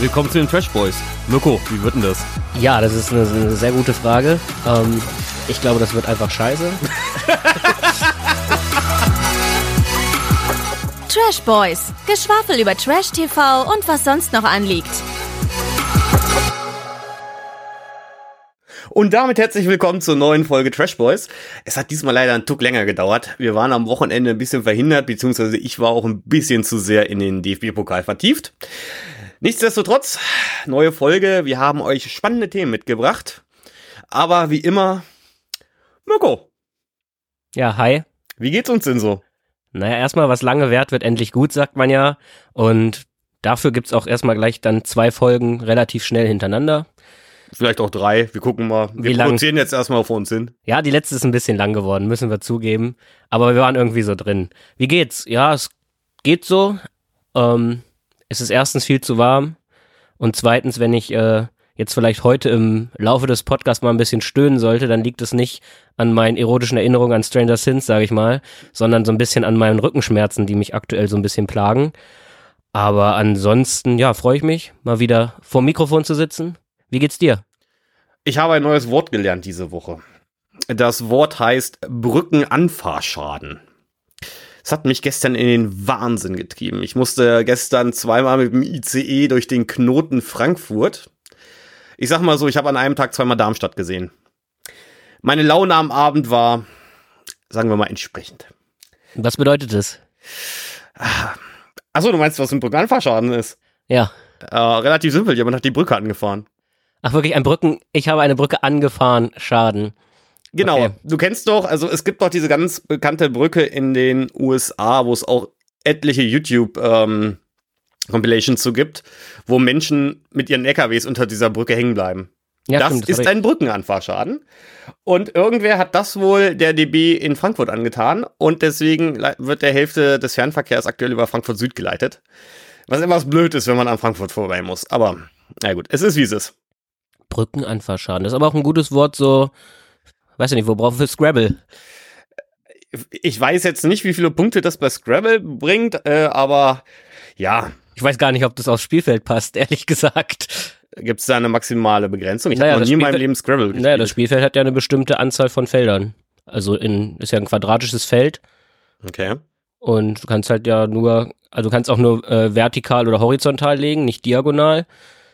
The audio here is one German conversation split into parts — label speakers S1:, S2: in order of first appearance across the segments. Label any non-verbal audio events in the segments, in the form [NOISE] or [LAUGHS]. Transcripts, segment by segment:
S1: Willkommen zu den Trash Boys. Mirko, wie wird denn das?
S2: Ja, das ist eine, eine sehr gute Frage. Ähm, ich glaube, das wird einfach scheiße. [LAUGHS]
S3: Trash Boys. Geschwafel über Trash TV und was sonst noch anliegt.
S1: Und damit herzlich willkommen zur neuen Folge Trash Boys. Es hat diesmal leider einen Tuck länger gedauert. Wir waren am Wochenende ein bisschen verhindert, beziehungsweise ich war auch ein bisschen zu sehr in den DFB-Pokal vertieft. Nichtsdestotrotz, neue Folge. Wir haben euch spannende Themen mitgebracht. Aber wie immer, Mirko.
S2: Ja, hi.
S1: Wie geht's uns denn so?
S2: Naja, erstmal, was lange währt, wird endlich gut, sagt man ja. Und dafür gibt's auch erstmal gleich dann zwei Folgen relativ schnell hintereinander.
S1: Vielleicht auch drei. Wir gucken mal. Wir
S2: Wie lang-
S1: produzieren jetzt erstmal vor uns hin.
S2: Ja, die letzte ist ein bisschen lang geworden, müssen wir zugeben. Aber wir waren irgendwie so drin. Wie geht's? Ja, es geht so. Ähm, es ist erstens viel zu warm. Und zweitens, wenn ich äh, jetzt vielleicht heute im Laufe des Podcasts mal ein bisschen stöhnen sollte, dann liegt es nicht an meinen erotischen Erinnerungen an Stranger Things, sage ich mal, sondern so ein bisschen an meinen Rückenschmerzen, die mich aktuell so ein bisschen plagen. Aber ansonsten, ja, freue ich mich, mal wieder vor Mikrofon zu sitzen. Wie geht's dir?
S1: Ich habe ein neues Wort gelernt diese Woche. Das Wort heißt Brückenanfahrschaden. Es hat mich gestern in den Wahnsinn getrieben. Ich musste gestern zweimal mit dem ICE durch den Knoten Frankfurt. Ich sag mal so, ich habe an einem Tag zweimal Darmstadt gesehen. Meine Laune am Abend war, sagen wir mal, entsprechend.
S2: Was bedeutet das?
S1: Achso, du meinst, was ein Brückenanfahrschaden ist?
S2: Ja.
S1: Äh, relativ simpel, jemand hat die Brücke angefahren.
S2: Ach wirklich, ein Brücken, ich habe eine Brücke angefahren, Schaden.
S1: Genau.
S2: Okay.
S1: Du kennst doch, also es gibt doch diese ganz bekannte Brücke in den USA, wo es auch etliche YouTube ähm, Compilations zu gibt, wo Menschen mit ihren LKWs unter dieser Brücke hängen bleiben.
S2: Ja,
S1: das
S2: stimmt,
S1: ist ein Brückenanfahrschaden. Und irgendwer hat das wohl der DB in Frankfurt angetan und deswegen wird der Hälfte des Fernverkehrs aktuell über Frankfurt Süd geleitet. Was etwas blöd ist, wenn man an Frankfurt vorbei muss. Aber na gut, es ist wie es ist.
S2: Brückenanfahrschaden. Das ist aber auch ein gutes Wort, so, weiß ich nicht, wo brauchen wir Scrabble?
S1: Ich weiß jetzt nicht, wie viele Punkte das bei Scrabble bringt, äh, aber ja,
S2: Ich weiß gar nicht, ob das aufs Spielfeld passt, [LAUGHS] ehrlich gesagt.
S1: Gibt es da eine maximale Begrenzung? Ich
S2: Naja,
S1: habe noch nie in meinem
S2: Spielfeld-
S1: Leben Scrabble gespielt.
S2: Naja, das Spielfeld hat ja eine bestimmte Anzahl von Feldern. Also in, ist ja ein quadratisches Feld
S1: okay.
S2: und du kannst halt ja nur, also du kannst auch nur äh, vertikal oder horizontal legen, nicht diagonal.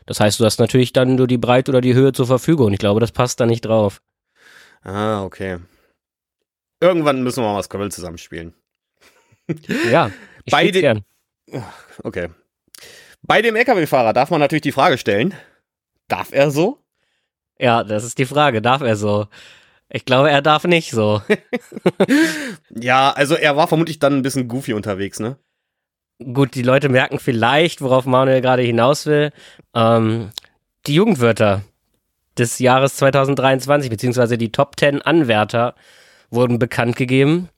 S2: Das heißt, du hast natürlich dann nur die Breite oder die Höhe zur Verfügung. Ich glaube, das passt da nicht drauf.
S1: Ah, okay. Irgendwann müssen wir mal Scrabble zusammenspielen. [LAUGHS]
S2: Ja, ich
S1: Beide-
S2: spiel's gern.
S1: Okay. Bei dem LKW-Fahrer darf man natürlich die Frage stellen, darf er so?
S2: Ja, das ist die Frage. Darf er so? Ich glaube, er darf nicht so. [LAUGHS]
S1: Ja, also er war vermutlich dann ein bisschen goofy unterwegs, ne?
S2: Gut, die Leute merken vielleicht, worauf Manuel gerade hinaus will. Ähm, die Jugendwörter des Jahres 2023, beziehungsweise die Top 10 Anwärter wurden bekannt gegeben.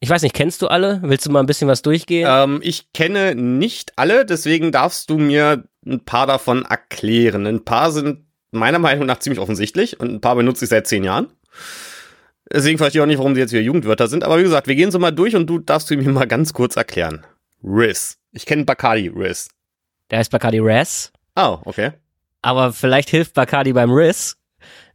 S2: Ich weiß nicht, kennst du alle? Willst du mal ein bisschen was durchgehen?
S1: Ähm, ich kenne nicht alle, deswegen darfst du mir ein paar davon erklären. Ein paar sind meiner Meinung nach ziemlich offensichtlich und ein paar benutze ich seit zehn Jahren. Deswegen verstehe ich auch nicht, warum sie jetzt wieder Jugendwörter sind. Aber wie gesagt, wir gehen so mal durch und du darfst du mir mal ganz kurz erklären. Riz. Ich kenne Bacardi Riz.
S2: Der heißt Bacardi Raz.
S1: Oh, okay.
S2: Aber vielleicht hilft Bacardi beim Riss.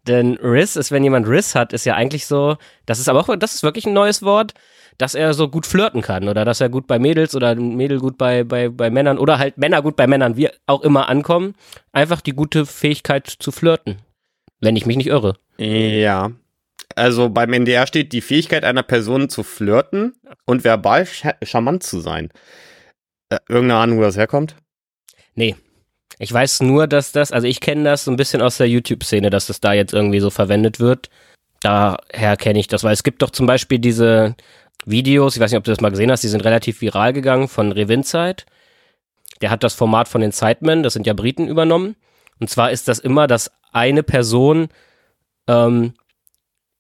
S2: Denn Riss ist, wenn jemand Riss hat, ist ja eigentlich so, das ist aber auch, das ist wirklich ein neues Wort, dass er so gut flirten kann oder dass er gut bei Mädels oder Mädel gut bei, bei, bei Männern oder halt Männer gut bei Männern, wie auch immer ankommen. Einfach die gute Fähigkeit zu flirten. Wenn ich mich nicht irre.
S1: Ja. Also beim NDR steht die Fähigkeit einer Person zu flirten und verbal charmant zu sein. Äh, irgendeine Ahnung, wo das herkommt?
S2: Nee. Ich weiß nur, dass das, also ich kenne das so ein bisschen aus der YouTube-Szene, dass das da jetzt irgendwie so verwendet wird. Daher kenne ich das, weil es gibt doch zum Beispiel diese Videos, ich weiß nicht, ob du das mal gesehen hast, die sind relativ viral gegangen von Revinzeit. Der hat das Format von den Sidemen, das sind ja Briten, übernommen. Und zwar ist das immer, dass eine Person ähm,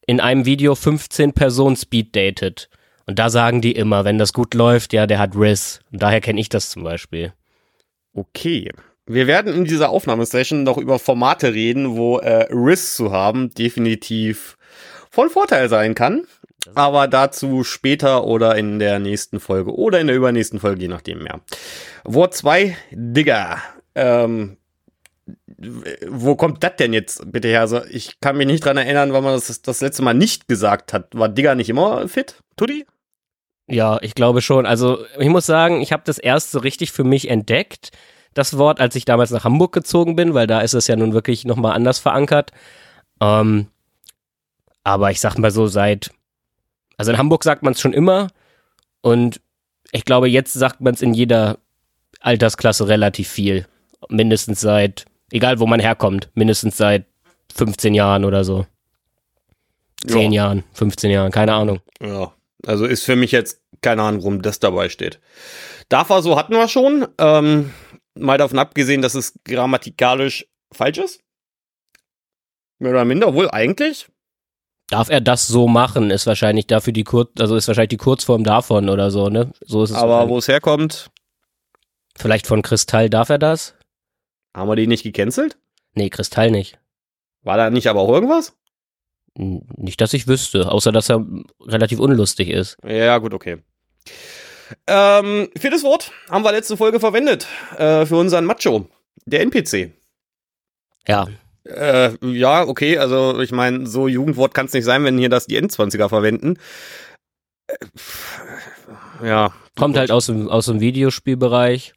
S2: in einem Video 15 Personen speed datet. Und da sagen die immer, wenn das gut läuft, ja, der hat Riss. Und daher kenne ich das zum Beispiel.
S1: Okay. Wir werden in dieser Aufnahmesession noch über Formate reden, wo äh, Riss zu haben definitiv von Vorteil sein kann. Aber dazu später oder in der nächsten Folge oder in der übernächsten Folge, je nachdem mehr. Wort 2, Digger. Ähm, wo kommt das denn jetzt bitte her? Also ich kann mich nicht dran erinnern, wann man das das letzte Mal nicht gesagt hat. War Digger nicht immer fit, Tuddy?
S2: Ja, ich glaube schon. Also ich muss sagen, ich habe das erst so richtig für mich entdeckt, das Wort, als ich damals nach Hamburg gezogen bin, weil da ist es ja nun wirklich nochmal anders verankert. Ähm, aber ich sag mal so, seit, also in Hamburg sagt man es schon immer und ich glaube, jetzt sagt man es in jeder Altersklasse relativ viel. Mindestens seit, egal wo man herkommt, mindestens seit 15 Jahren oder so. 10
S1: Ja.
S2: Jahren, 15 Jahren, keine Ahnung.
S1: Ja, also ist für mich jetzt keine Ahnung, warum das dabei steht. Dafür so hatten wir schon. Ähm, mal davon abgesehen, dass es grammatikalisch falsch ist. Mehr oder minder, wohl eigentlich.
S2: Darf er das so machen, ist wahrscheinlich dafür die Kur also ist wahrscheinlich die Kurzform davon oder so, ne? So ist es.
S1: Aber wo es herkommt,
S2: Vielleicht von Kristall darf er das?
S1: haben wir die nicht gecancelt?
S2: Nee, Kristall nicht.
S1: War da nicht aber auch irgendwas?
S2: Nicht, dass ich wüsste, außer dass er relativ unlustig ist.
S1: Ja, gut, okay. Ähm, viertes Wort haben wir letzte Folge verwendet äh, für unseren Macho, der NPC.
S2: Ja,
S1: Äh, ja, okay, also ich meine, so Jugendwort kann es nicht sein, wenn hier das die N20er verwenden. Äh, Ja.
S2: kommt halt aus dem, aus dem Videospielbereich.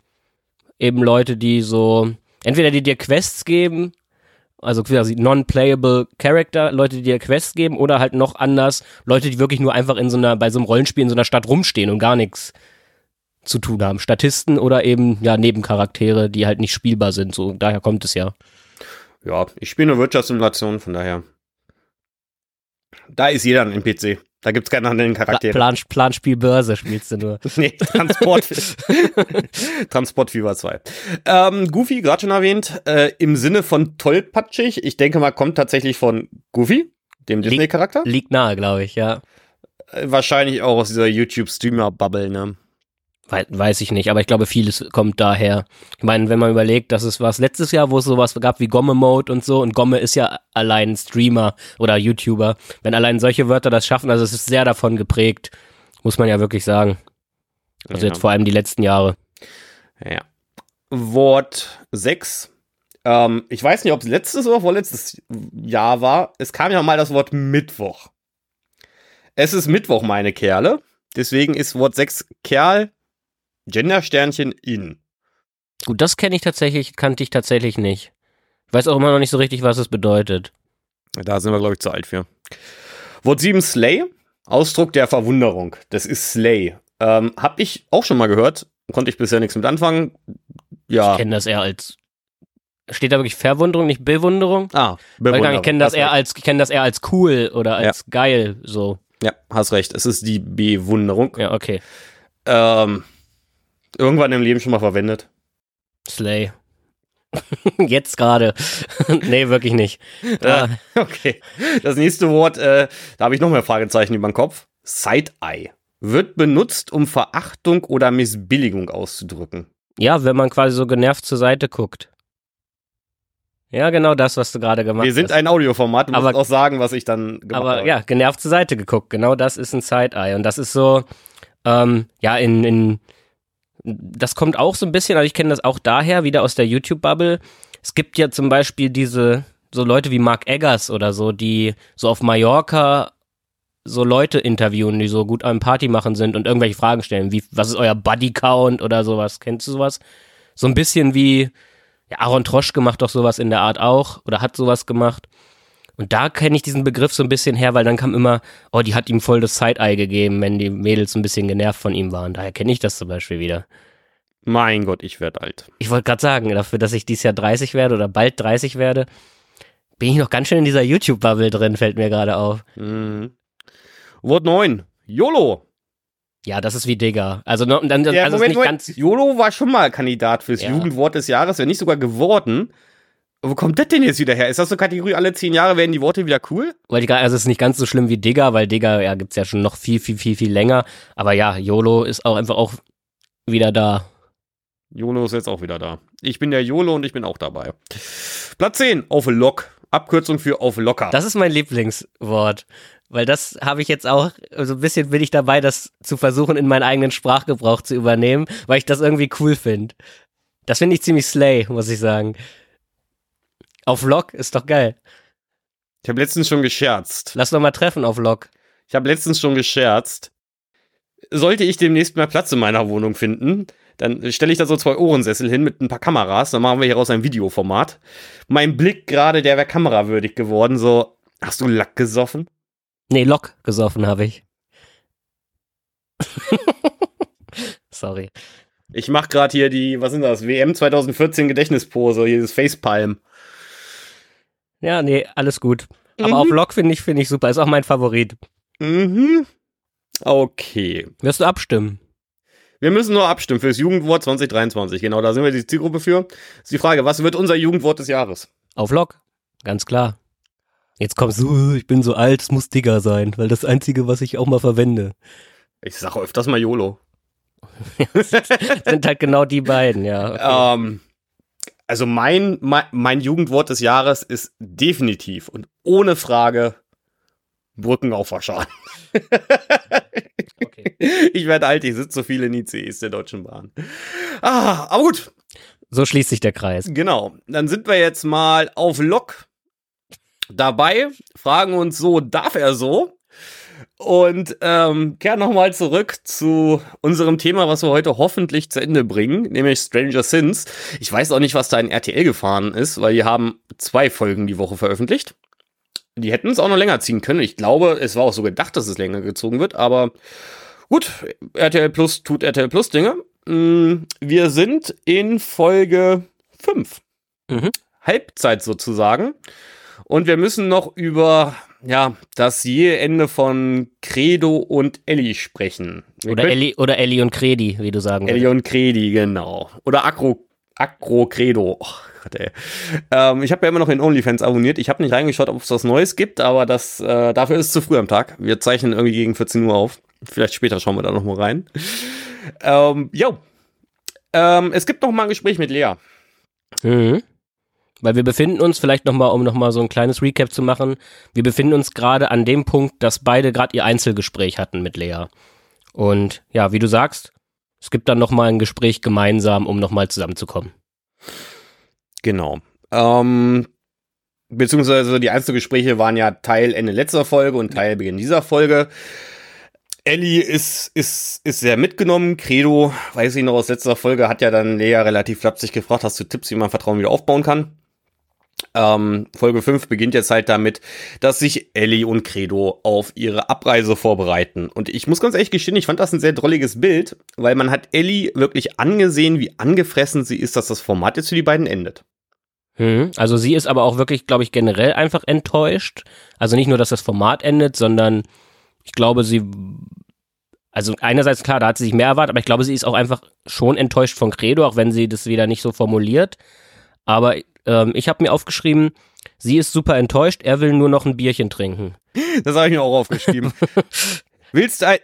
S2: Eben Leute, die so, entweder die dir Quests geben, also quasi non-playable Character, Leute, die dir Quests geben, oder halt noch anders, Leute, die wirklich nur einfach in so einer, bei so einem Rollenspiel in so einer Stadt rumstehen und gar nichts zu tun haben. Statisten oder eben, ja, Nebencharaktere, die halt nicht spielbar sind. So, daher kommt es ja.
S1: Ja, ich spiele eine Wirtschaftssimulation, von daher. Da ist jeder ein NPC. Da gibt's keine anderen
S2: Pla
S1: Charaktere.
S2: Plan, Planspiel Börse spielst du nur. [LAUGHS]
S1: Nee, Transport. [LAUGHS] Transportfieber 2. Ähm, Goofy, gerade schon erwähnt, äh, im Sinne von tollpatschig. Ich denke mal, kommt tatsächlich von Goofy, dem Disney-Charakter.
S2: Liegt nahe, glaube ich, ja.
S1: Äh, wahrscheinlich auch aus dieser YouTube-Streamer-Bubble, ne?
S2: Wei- Weiß ich nicht, aber ich glaube, vieles kommt daher. Ich meine, wenn man überlegt, dass es was letztes Jahr, wo es sowas gab wie Gomme-Mode und so, und Gomme ist ja allein Streamer oder YouTuber. Wenn allein solche Wörter das schaffen, also es ist sehr davon geprägt, muss man ja wirklich sagen. Also
S1: Ja.
S2: jetzt vor allem die letzten Jahre.
S1: Ja. Wort 6. Ähm, ich weiß nicht, ob es letztes oder vorletztes Jahr war. Es kam ja mal das Wort Mittwoch. Es ist Mittwoch, meine Kerle. Deswegen ist Wort 6 Kerl, Gendersternchen in.
S2: Gut, das kenne ich tatsächlich, kannte ich tatsächlich nicht. Ich weiß auch immer noch nicht so richtig, was es bedeutet.
S1: Da sind wir, glaube ich, zu alt für. Wort 7 Slay. Ausdruck der Verwunderung. Das ist Slay. Ähm, hab ich auch schon mal gehört. Konnte ich bisher nichts mit anfangen. Ja.
S2: Ich kenne das eher als. Steht da wirklich Verwunderung, nicht Bewunderung?
S1: Ah,
S2: Weil ich kenne das eher als, ich kenne das eher als cool oder als geil, so.
S1: Ja, hast recht. Es ist die Bewunderung.
S2: Ja, okay.
S1: Ähm, irgendwann im Leben schon mal verwendet.
S2: Slay. [LAUGHS] Jetzt gerade. [LAUGHS] nee, wirklich nicht. Ah, [LAUGHS]
S1: Okay. Das nächste Wort, äh, da habe ich noch mehr Fragezeichen über den Kopf. Side-Eye. Wird benutzt, um Verachtung oder Missbilligung auszudrücken.
S2: ja, wenn man quasi so genervt zur Seite guckt. Ja, genau das, was du gerade gemacht
S1: Wir sind
S2: hast.
S1: ein Audioformat, du musst
S2: Aber-
S1: auch sagen, was ich dann gemacht
S2: Aber
S1: habe.
S2: ja, genervt zur Seite geguckt. Genau das ist ein Side-Eye. Und das ist so, ähm, ja, in, in, das kommt auch so ein bisschen, also ich kenne das auch daher, wieder aus der YouTube-Bubble. Es gibt ja zum Beispiel diese, so Leute wie Mark Eggers oder so, die so auf Mallorca so Leute interviewen, die so gut am Party machen sind und irgendwelche Fragen stellen, wie, was ist euer Buddy-Count oder sowas? Kennst du sowas? So ein bisschen wie, ja, Aaron Troschke macht doch sowas in der Art auch oder hat sowas gemacht. Und da kenne ich diesen Begriff so ein bisschen her, weil dann kam immer, oh, die hat ihm voll das Side-Eye gegeben, wenn die Mädels ein bisschen genervt von ihm waren. Daher kenne ich das zum Beispiel wieder.
S1: Mein Gott, ich werde alt.
S2: Ich wollte gerade sagen, dafür, dass ich dieses Jahr 30 werde oder bald 30 werde, bin ich noch ganz schön in dieser YouTube-Bubble drin, fällt mir gerade auf.
S1: Mhm. Wort 9. YOLO.
S2: Ja, das ist wie Digger. Also, no, dann,
S1: Ja,
S2: also
S1: Moment,
S2: nicht
S1: Moment.
S2: ganz.
S1: YOLO war schon mal Kandidat fürs
S2: Ja.
S1: Jugendwort des Jahres, wenn nicht sogar geworden. Wo kommt das denn jetzt wieder her? Ist das so Kategorie, alle zehn Jahre werden die Worte wieder cool?
S2: Wollte ich also es ist nicht ganz so schlimm wie Digger, weil Digger, ja, gibt's ja schon noch viel, viel, viel, viel länger. Aber ja, YOLO ist auch einfach auch wieder da.
S1: YOLO ist jetzt auch wieder da. Ich bin der YOLO und ich bin auch dabei. Platz 10, auf Lock. Abkürzung für auf locker.
S2: Das ist mein Lieblingswort. Weil das habe ich jetzt auch, so ein bisschen bin ich dabei, das zu versuchen, in meinen eigenen Sprachgebrauch zu übernehmen, weil ich das irgendwie cool finde. Das finde ich ziemlich slay, muss ich sagen. Auf Vlog ist doch geil.
S1: Ich habe letztens schon gescherzt.
S2: Lass doch mal treffen auf Vlog.
S1: Ich habe letztens schon gescherzt. Sollte ich demnächst mal Platz in meiner Wohnung finden, dann stelle ich da so zwei Ohrensessel hin mit ein paar Kameras. Dann machen wir hieraus ein Videoformat. Mein Blick gerade, der wäre kamerawürdig geworden. So, hast du Lack gesoffen?
S2: Nee, Lok gesoffen habe ich. [LAUGHS] Sorry.
S1: Ich mache gerade hier die, was sind das, WM 2014 Gedächtnispose, hier das Facepalm.
S2: Ja, nee, alles gut. Aber
S1: Mhm.
S2: auf Vlog finde ich, finde ich super. Ist auch mein Favorit.
S1: Mhm. Okay.
S2: Wirst du abstimmen?
S1: Wir müssen nur abstimmen fürs Jugendwort 2023. Genau, da sind wir die Zielgruppe für. Ist die Frage, was wird unser Jugendwort des Jahres?
S2: Auf Vlog. Ganz klar. Jetzt kommst du, ich bin so alt, es muss Digger sein, weil das Einzige, was ich auch mal verwende.
S1: Ich sage öfters mal YOLO. [LAUGHS]
S2: Sind halt genau die beiden, ja. Okay.
S1: Ähm, also mein, mein, mein Jugendwort des Jahres ist definitiv und ohne Frage Brückenauffahrschein.
S2: okay.
S1: Ich werde alt, ich sitze so viel in ICEs der Deutschen Bahn. Ah, aber gut,
S2: So schließt sich der Kreis.
S1: genau. Dann sind wir jetzt mal auf Lok dabei, fragen uns so, darf er so? Und ähm, kehren nochmal zurück zu unserem Thema, was wir heute hoffentlich zu Ende bringen, nämlich Stranger Sins. Ich weiß auch nicht, was da in RTL gefahren ist, weil die haben zwei Folgen die Woche veröffentlicht. Die hätten es auch noch länger ziehen können. Ich glaube, es war auch so gedacht, dass es länger gezogen wird, aber gut, RTL Plus tut RTL Plus Dinge. Mm, Wir sind in Folge 5.
S2: Mhm.
S1: Halbzeit sozusagen. Und wir müssen noch über ja, das je Ende von Credo und Ellie sprechen. Wir
S2: Oder Ellie, oder Ellie und Credi, wie du sagen
S1: Ellie und Credi, genau. Oder Acro, Acro Credo. Oh Gott, ey. Ähm, ich habe ja immer noch in OnlyFans abonniert. Ich habe nicht reingeschaut, ob es was Neues gibt, aber das, äh, dafür ist es zu früh am Tag. Wir zeichnen irgendwie gegen 14 Uhr auf. Vielleicht später schauen wir da noch mal rein. Ähm, jo. Ähm, es gibt noch mal ein Gespräch mit Lea.
S2: Mhm. Weil wir befinden uns, vielleicht nochmal, um nochmal so ein kleines Recap zu machen, wir befinden uns gerade an dem Punkt, dass beide gerade ihr Einzelgespräch hatten mit Lea. Und ja, wie du sagst, es gibt dann nochmal ein Gespräch gemeinsam, um nochmal zusammenzukommen.
S1: Genau. Ähm, beziehungsweise die Einzelgespräche waren ja Teil Ende letzter Folge und Teil Beginn dieser Folge. Ellie ist, ist, ist sehr mitgenommen. Credo, weiß ich noch aus letzter Folge, hat ja dann Lea relativ flapsig gefragt, hast du Tipps, wie man Vertrauen wieder aufbauen kann? Ähm, Folge 5 beginnt jetzt halt damit, dass sich Ellie und Credo auf ihre Abreise vorbereiten. Und ich muss ganz ehrlich gestehen, ich fand das ein sehr drolliges Bild, weil man hat Ellie wirklich angesehen, wie angefressen sie ist, dass das Format jetzt für die beiden endet.
S2: Mhm. Also sie ist aber auch wirklich, glaube ich, generell einfach enttäuscht. Also nicht nur, dass das Format endet, sondern ich glaube, sie, also einerseits klar, da hat sie sich mehr erwartet, aber ich glaube, sie ist auch einfach schon enttäuscht von Credo, auch wenn sie das wieder nicht so formuliert. Aber ähm, ich habe mir aufgeschrieben, sie ist super enttäuscht, er will nur noch ein Bierchen trinken.
S1: Das habe ich mir auch aufgeschrieben. [LAUGHS] willst, du ein,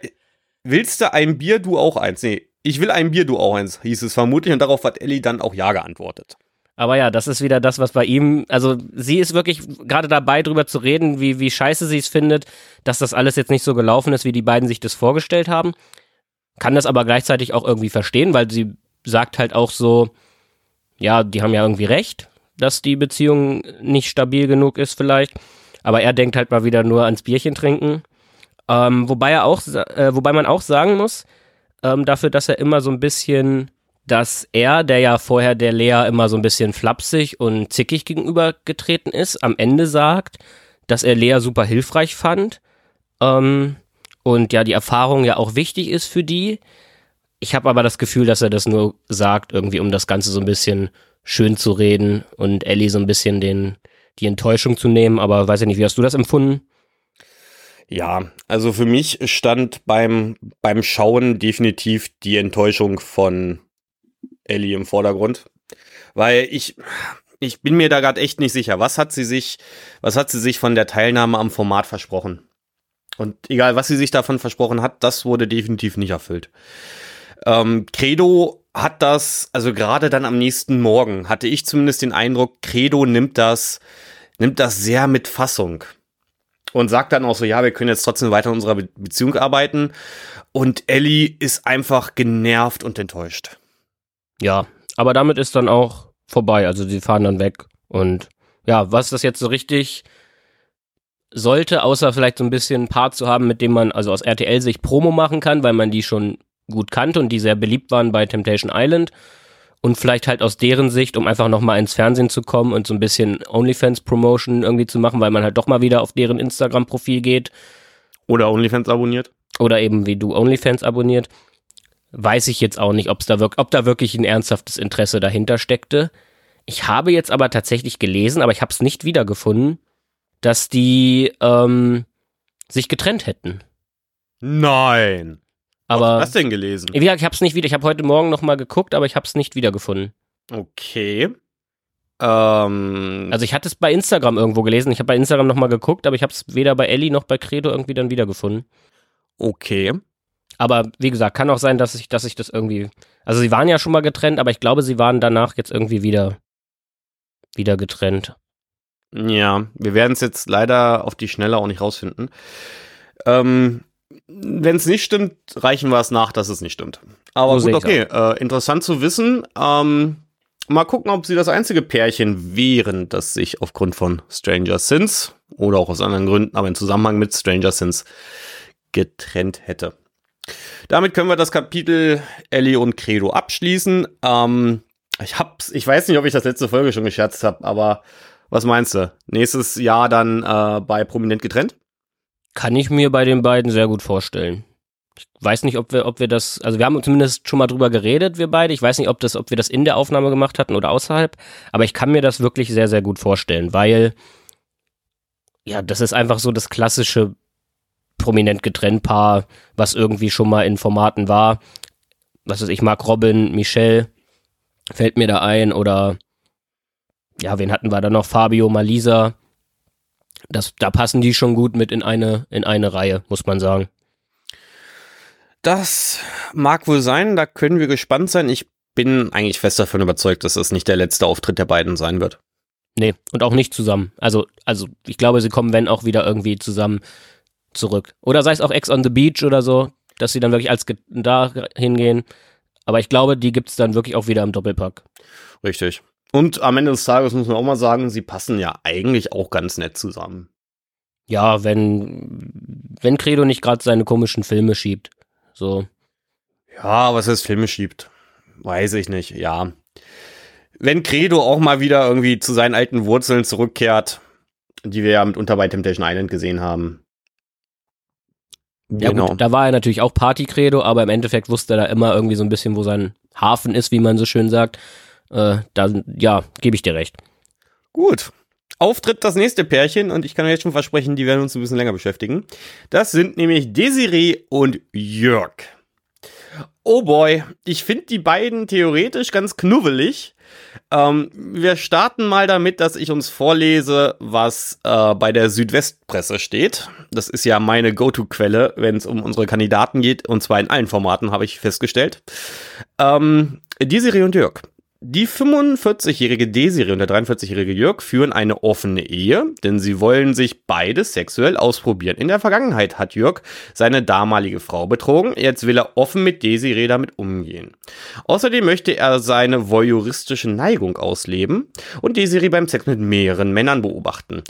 S1: willst du ein Bier, du auch eins? Nee, ich will ein Bier, du auch eins, hieß es vermutlich. Und darauf hat Ellie dann auch Ja geantwortet.
S2: Aber ja, das ist wieder das, was bei ihm, also sie ist wirklich gerade dabei, drüber zu reden, wie, wie scheiße sie es findet, dass das alles jetzt nicht so gelaufen ist, wie die beiden sich das vorgestellt haben. Kann das aber gleichzeitig auch irgendwie verstehen, weil sie sagt halt auch so, ja, die haben ja irgendwie recht, dass die Beziehung nicht stabil genug ist vielleicht. Aber er denkt halt mal wieder nur ans Bierchen trinken. Ähm, wobei er auch, äh, wobei man auch sagen muss, ähm, dafür, dass er immer so ein bisschen dass er, der ja vorher der Lea immer so ein bisschen flapsig und zickig gegenübergetreten ist, am Ende sagt, dass er Lea super hilfreich fand ähm, und ja die Erfahrung ja auch wichtig ist für die. Ich habe aber das Gefühl, dass er das nur sagt, irgendwie um das Ganze so ein bisschen schön zu reden und Ellie so ein bisschen den, die Enttäuschung zu nehmen, aber weiß ich nicht, wie hast du das empfunden?
S1: Ja, also für mich stand beim, beim Schauen definitiv die Enttäuschung von Ellie im Vordergrund. Weil ich, ich bin mir da gerade echt nicht sicher. Was hat sie sich, was hat sie sich von der Teilnahme am Format versprochen? Und egal, was sie sich davon versprochen hat, das wurde definitiv nicht erfüllt. Ähm, Credo hat das, also gerade dann am nächsten Morgen hatte ich zumindest den Eindruck, Credo nimmt das, nimmt das sehr mit Fassung und sagt dann auch so, ja, wir können jetzt trotzdem weiter an unserer Be Beziehung arbeiten. Und Ellie ist einfach genervt und enttäuscht.
S2: Ja, Aber damit ist dann auch vorbei. Also sie fahren dann weg. Und ja, was das jetzt so richtig sollte, außer vielleicht so ein bisschen ein Part zu haben, mit dem man also aus RTL-Sicht Promo machen kann, weil man die schon gut kannte und die sehr beliebt waren bei Temptation Island. Und vielleicht halt aus deren Sicht, um einfach nochmal ins Fernsehen zu kommen und so ein bisschen OnlyFans-Promotion irgendwie zu machen, weil man halt doch mal wieder auf deren Instagram-Profil geht.
S1: Oder OnlyFans abonniert.
S2: Oder eben wie du OnlyFans abonniert. Weiß ich jetzt auch nicht, ob's da ob da wirklich ein ernsthaftes Interesse dahinter steckte. Ich habe jetzt aber tatsächlich gelesen, aber ich habe es nicht wiedergefunden, dass die ähm, sich getrennt hätten.
S1: Nein.
S2: Aber
S1: Was hast du denn gelesen?
S2: wie gesagt, ich habe es nicht wieder. Ich habe heute Morgen noch mal geguckt, aber ich habe es nicht wiedergefunden.
S1: Okay. Ähm,
S2: Also ich hatte es bei Instagram irgendwo gelesen. Ich habe bei Instagram noch mal geguckt, aber ich habe es weder bei Ellie noch bei Credo irgendwie dann wiedergefunden.
S1: okay.
S2: Aber wie gesagt, kann auch sein, dass ich, dass ich das irgendwie. Also sie waren ja schon mal getrennt, aber ich glaube, sie waren danach jetzt irgendwie wieder wieder getrennt.
S1: Ja, wir werden es jetzt leider auf die Schnelle auch nicht rausfinden. Ähm, Wenn es nicht stimmt, reichen wir es nach, dass es nicht stimmt. Aber
S2: So
S1: gut, okay. Äh, interessant zu wissen. Ähm, mal gucken, ob sie das einzige Pärchen wären, das sich aufgrund von Stranger Sins oder auch aus anderen Gründen, aber im Zusammenhang mit Stranger Sins getrennt hätte. Damit können wir das Kapitel Ellie und Credo abschließen. Ähm, ich hab's, ich weiß nicht, ob ich das letzte Folge schon gescherzt habe, aber was meinst du? Nächstes Jahr dann äh, bei Prominent getrennt?
S2: Kann ich mir bei den beiden sehr gut vorstellen. Ich weiß nicht, ob wir, ob wir das, also wir haben zumindest schon mal drüber geredet, wir beide. Ich weiß nicht, ob das, ob wir das in der Aufnahme gemacht hatten oder außerhalb, aber ich kann mir das wirklich sehr, sehr gut vorstellen, weil ja, das ist einfach so das klassische prominent getrennt Paar, was irgendwie schon mal in Formaten war. Was weiß ich, Mark Robin, Michelle, fällt mir da ein oder ja, wen hatten wir da noch? Fabio, Malisa. Das, da passen die schon gut mit in eine, in eine Reihe, muss man sagen.
S1: Das mag wohl sein, da können wir gespannt sein. Ich bin eigentlich fest davon überzeugt, dass das nicht der letzte Auftritt der beiden sein wird.
S2: Nee, und auch nicht zusammen. Also, also ich glaube, sie kommen, wenn auch wieder irgendwie zusammen zurück. Oder sei es auch Ex on the Beach oder so, dass sie dann wirklich als da hingehen. Aber ich glaube, die gibt's dann wirklich auch wieder im Doppelpack.
S1: Richtig. Und am Ende des Tages muss man auch mal sagen, sie passen ja eigentlich auch ganz nett zusammen.
S2: Ja, wenn, wenn Credo nicht gerade seine komischen Filme schiebt. So.
S1: Ja, was es Filme schiebt. Weiß ich nicht, ja. Wenn Credo auch mal wieder irgendwie zu seinen alten Wurzeln zurückkehrt, die wir ja mitunter bei Temptation Island gesehen haben.
S2: Ja gut, da war er natürlich auch Party-Credo, aber im Endeffekt wusste er da immer irgendwie so ein bisschen, wo sein Hafen ist, wie man so schön sagt. Äh, dann, ja, gebe ich dir recht.
S1: Gut. Auftritt das nächste Pärchen und ich kann euch jetzt schon versprechen, die werden uns ein bisschen länger beschäftigen. Das sind nämlich Desiree und Jörg. Oh boy, ich finde die beiden theoretisch ganz knubbelig. Ähm, wir starten mal damit, dass ich uns vorlese, was äh, bei der Südwestpresse steht. Das ist ja meine Go-To-Quelle, wenn es um unsere Kandidaten geht, und zwar in allen Formaten, habe ich festgestellt. Ähm, Desiree und Jörg. Die 45-jährige Desiree und der 43-jährige Jörg führen eine offene Ehe, denn sie wollen sich beide sexuell ausprobieren. In der Vergangenheit hat Jörg seine damalige Frau betrogen, jetzt will er offen mit Desiree damit umgehen. Außerdem möchte er seine voyeuristische Neigung ausleben und Desiree beim Sex mit mehreren Männern beobachten.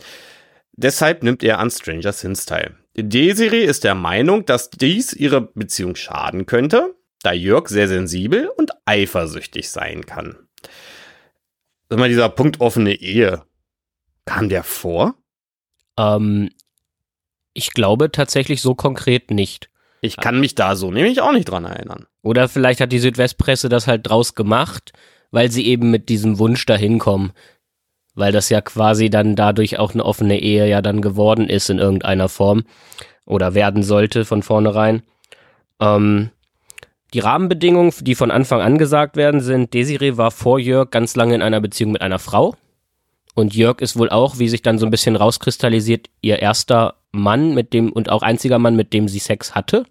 S1: Deshalb nimmt er an Stranger Sins teil. Desiree ist der Meinung, dass dies ihre Beziehung schaden könnte, da Jörg sehr sensibel und eifersüchtig sein kann. Sag mal, dieser Punkt offene Ehe, kam der vor?
S2: Ähm, ich glaube tatsächlich so konkret nicht.
S1: Ich kann mich da so nämlich auch nicht dran erinnern.
S2: Oder vielleicht hat die Südwestpresse das halt draus gemacht, weil sie eben mit diesem Wunsch dahin kommen. Weil das ja quasi dann dadurch auch eine offene Ehe ja dann geworden ist in irgendeiner Form. Oder werden sollte von vornherein. Ähm, die Rahmenbedingungen, die von Anfang an gesagt werden, sind, Desiree war vor Jörg ganz lange in einer Beziehung mit einer Frau. Und Jörg ist wohl auch, wie sich dann so ein bisschen rauskristallisiert, ihr erster Mann mit dem und auch einziger Mann, mit dem sie Sex hatte.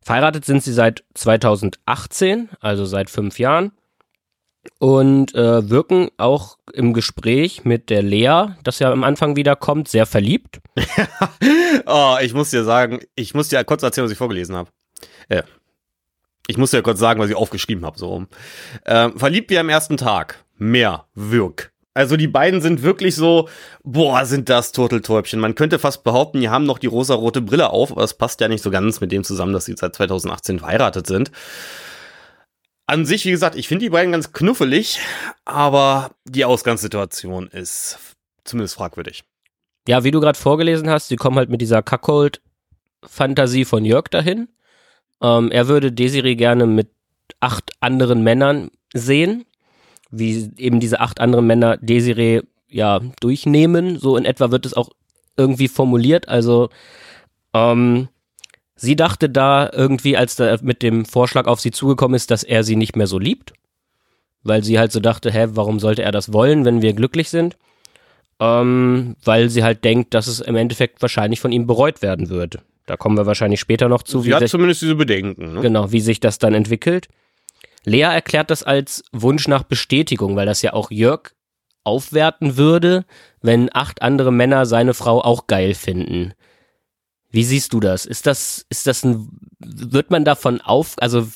S2: Verheiratet sind sie seit 2018, also seit fünf Jahren. Und äh, wirken auch im Gespräch mit der Lea, das ja am Anfang wieder kommt, sehr verliebt. [LAUGHS]
S1: oh, ich muss dir sagen, ich muss dir kurz erzählen, was ich vorgelesen habe. Äh, Ich muss ja kurz sagen, was ich aufgeschrieben habe. So. Äh, verliebt wie am ersten Tag. Mehr. Wirk. Also die beiden sind wirklich so, boah, sind das Turteltäubchen. Man könnte fast behaupten, die haben noch die rosa-rote Brille auf, aber es passt ja nicht so ganz mit dem zusammen, dass sie seit 2018 verheiratet sind. An sich, wie gesagt, ich finde die beiden ganz knuffelig, aber die Ausgangssituation ist zumindest fragwürdig.
S2: Ja, wie du gerade vorgelesen hast, sie kommen halt mit dieser Kackhold-Fantasie von Jörg dahin. Ähm, er würde Desiree gerne mit acht anderen Männern sehen, wie eben diese acht anderen Männer Desiree ja durchnehmen. So in etwa wird es auch irgendwie formuliert. Also ähm, sie dachte da irgendwie, als er mit dem Vorschlag auf sie zugekommen ist, dass er sie nicht mehr so liebt, weil sie halt so dachte, hä, warum sollte er das wollen, wenn wir glücklich sind? Ähm, weil sie halt denkt, dass es im Endeffekt wahrscheinlich von ihm bereut werden wird. Da kommen wir wahrscheinlich später noch zu.
S1: Sie hat zumindest diese Bedenken.
S2: Ne? Genau, wie sich das dann entwickelt. Lea erklärt das als Wunsch nach Bestätigung, weil das ja auch Jörg aufwerten würde, wenn acht andere Männer seine Frau auch geil finden. Wie siehst du das? Ist das, ist das ein, wird man davon auf, also.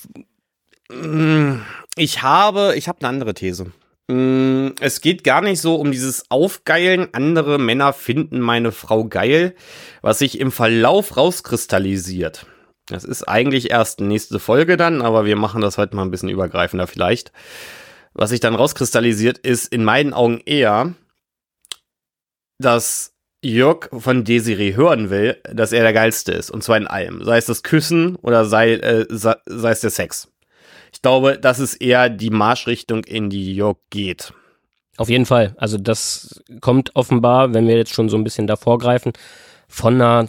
S1: Mm, ich habe, ich habe eine andere These. Mm, es geht gar nicht so um dieses Aufgeilen. Andere Männer finden meine Frau geil, was sich im Verlauf rauskristallisiert. Das ist eigentlich erst nächste Folge dann, aber wir machen das heute mal ein bisschen übergreifender vielleicht. Was sich dann rauskristallisiert, ist in meinen Augen eher, dass Jörg von Desiree hören will, dass er der Geilste ist. Und zwar in allem. Sei es das Küssen oder sei, äh, sei, sei es der Sex. Ich glaube, das ist eher die Marschrichtung, in die Jörg geht.
S2: Auf jeden Fall. Also das kommt offenbar, wenn wir jetzt schon so ein bisschen davor greifen, von einer,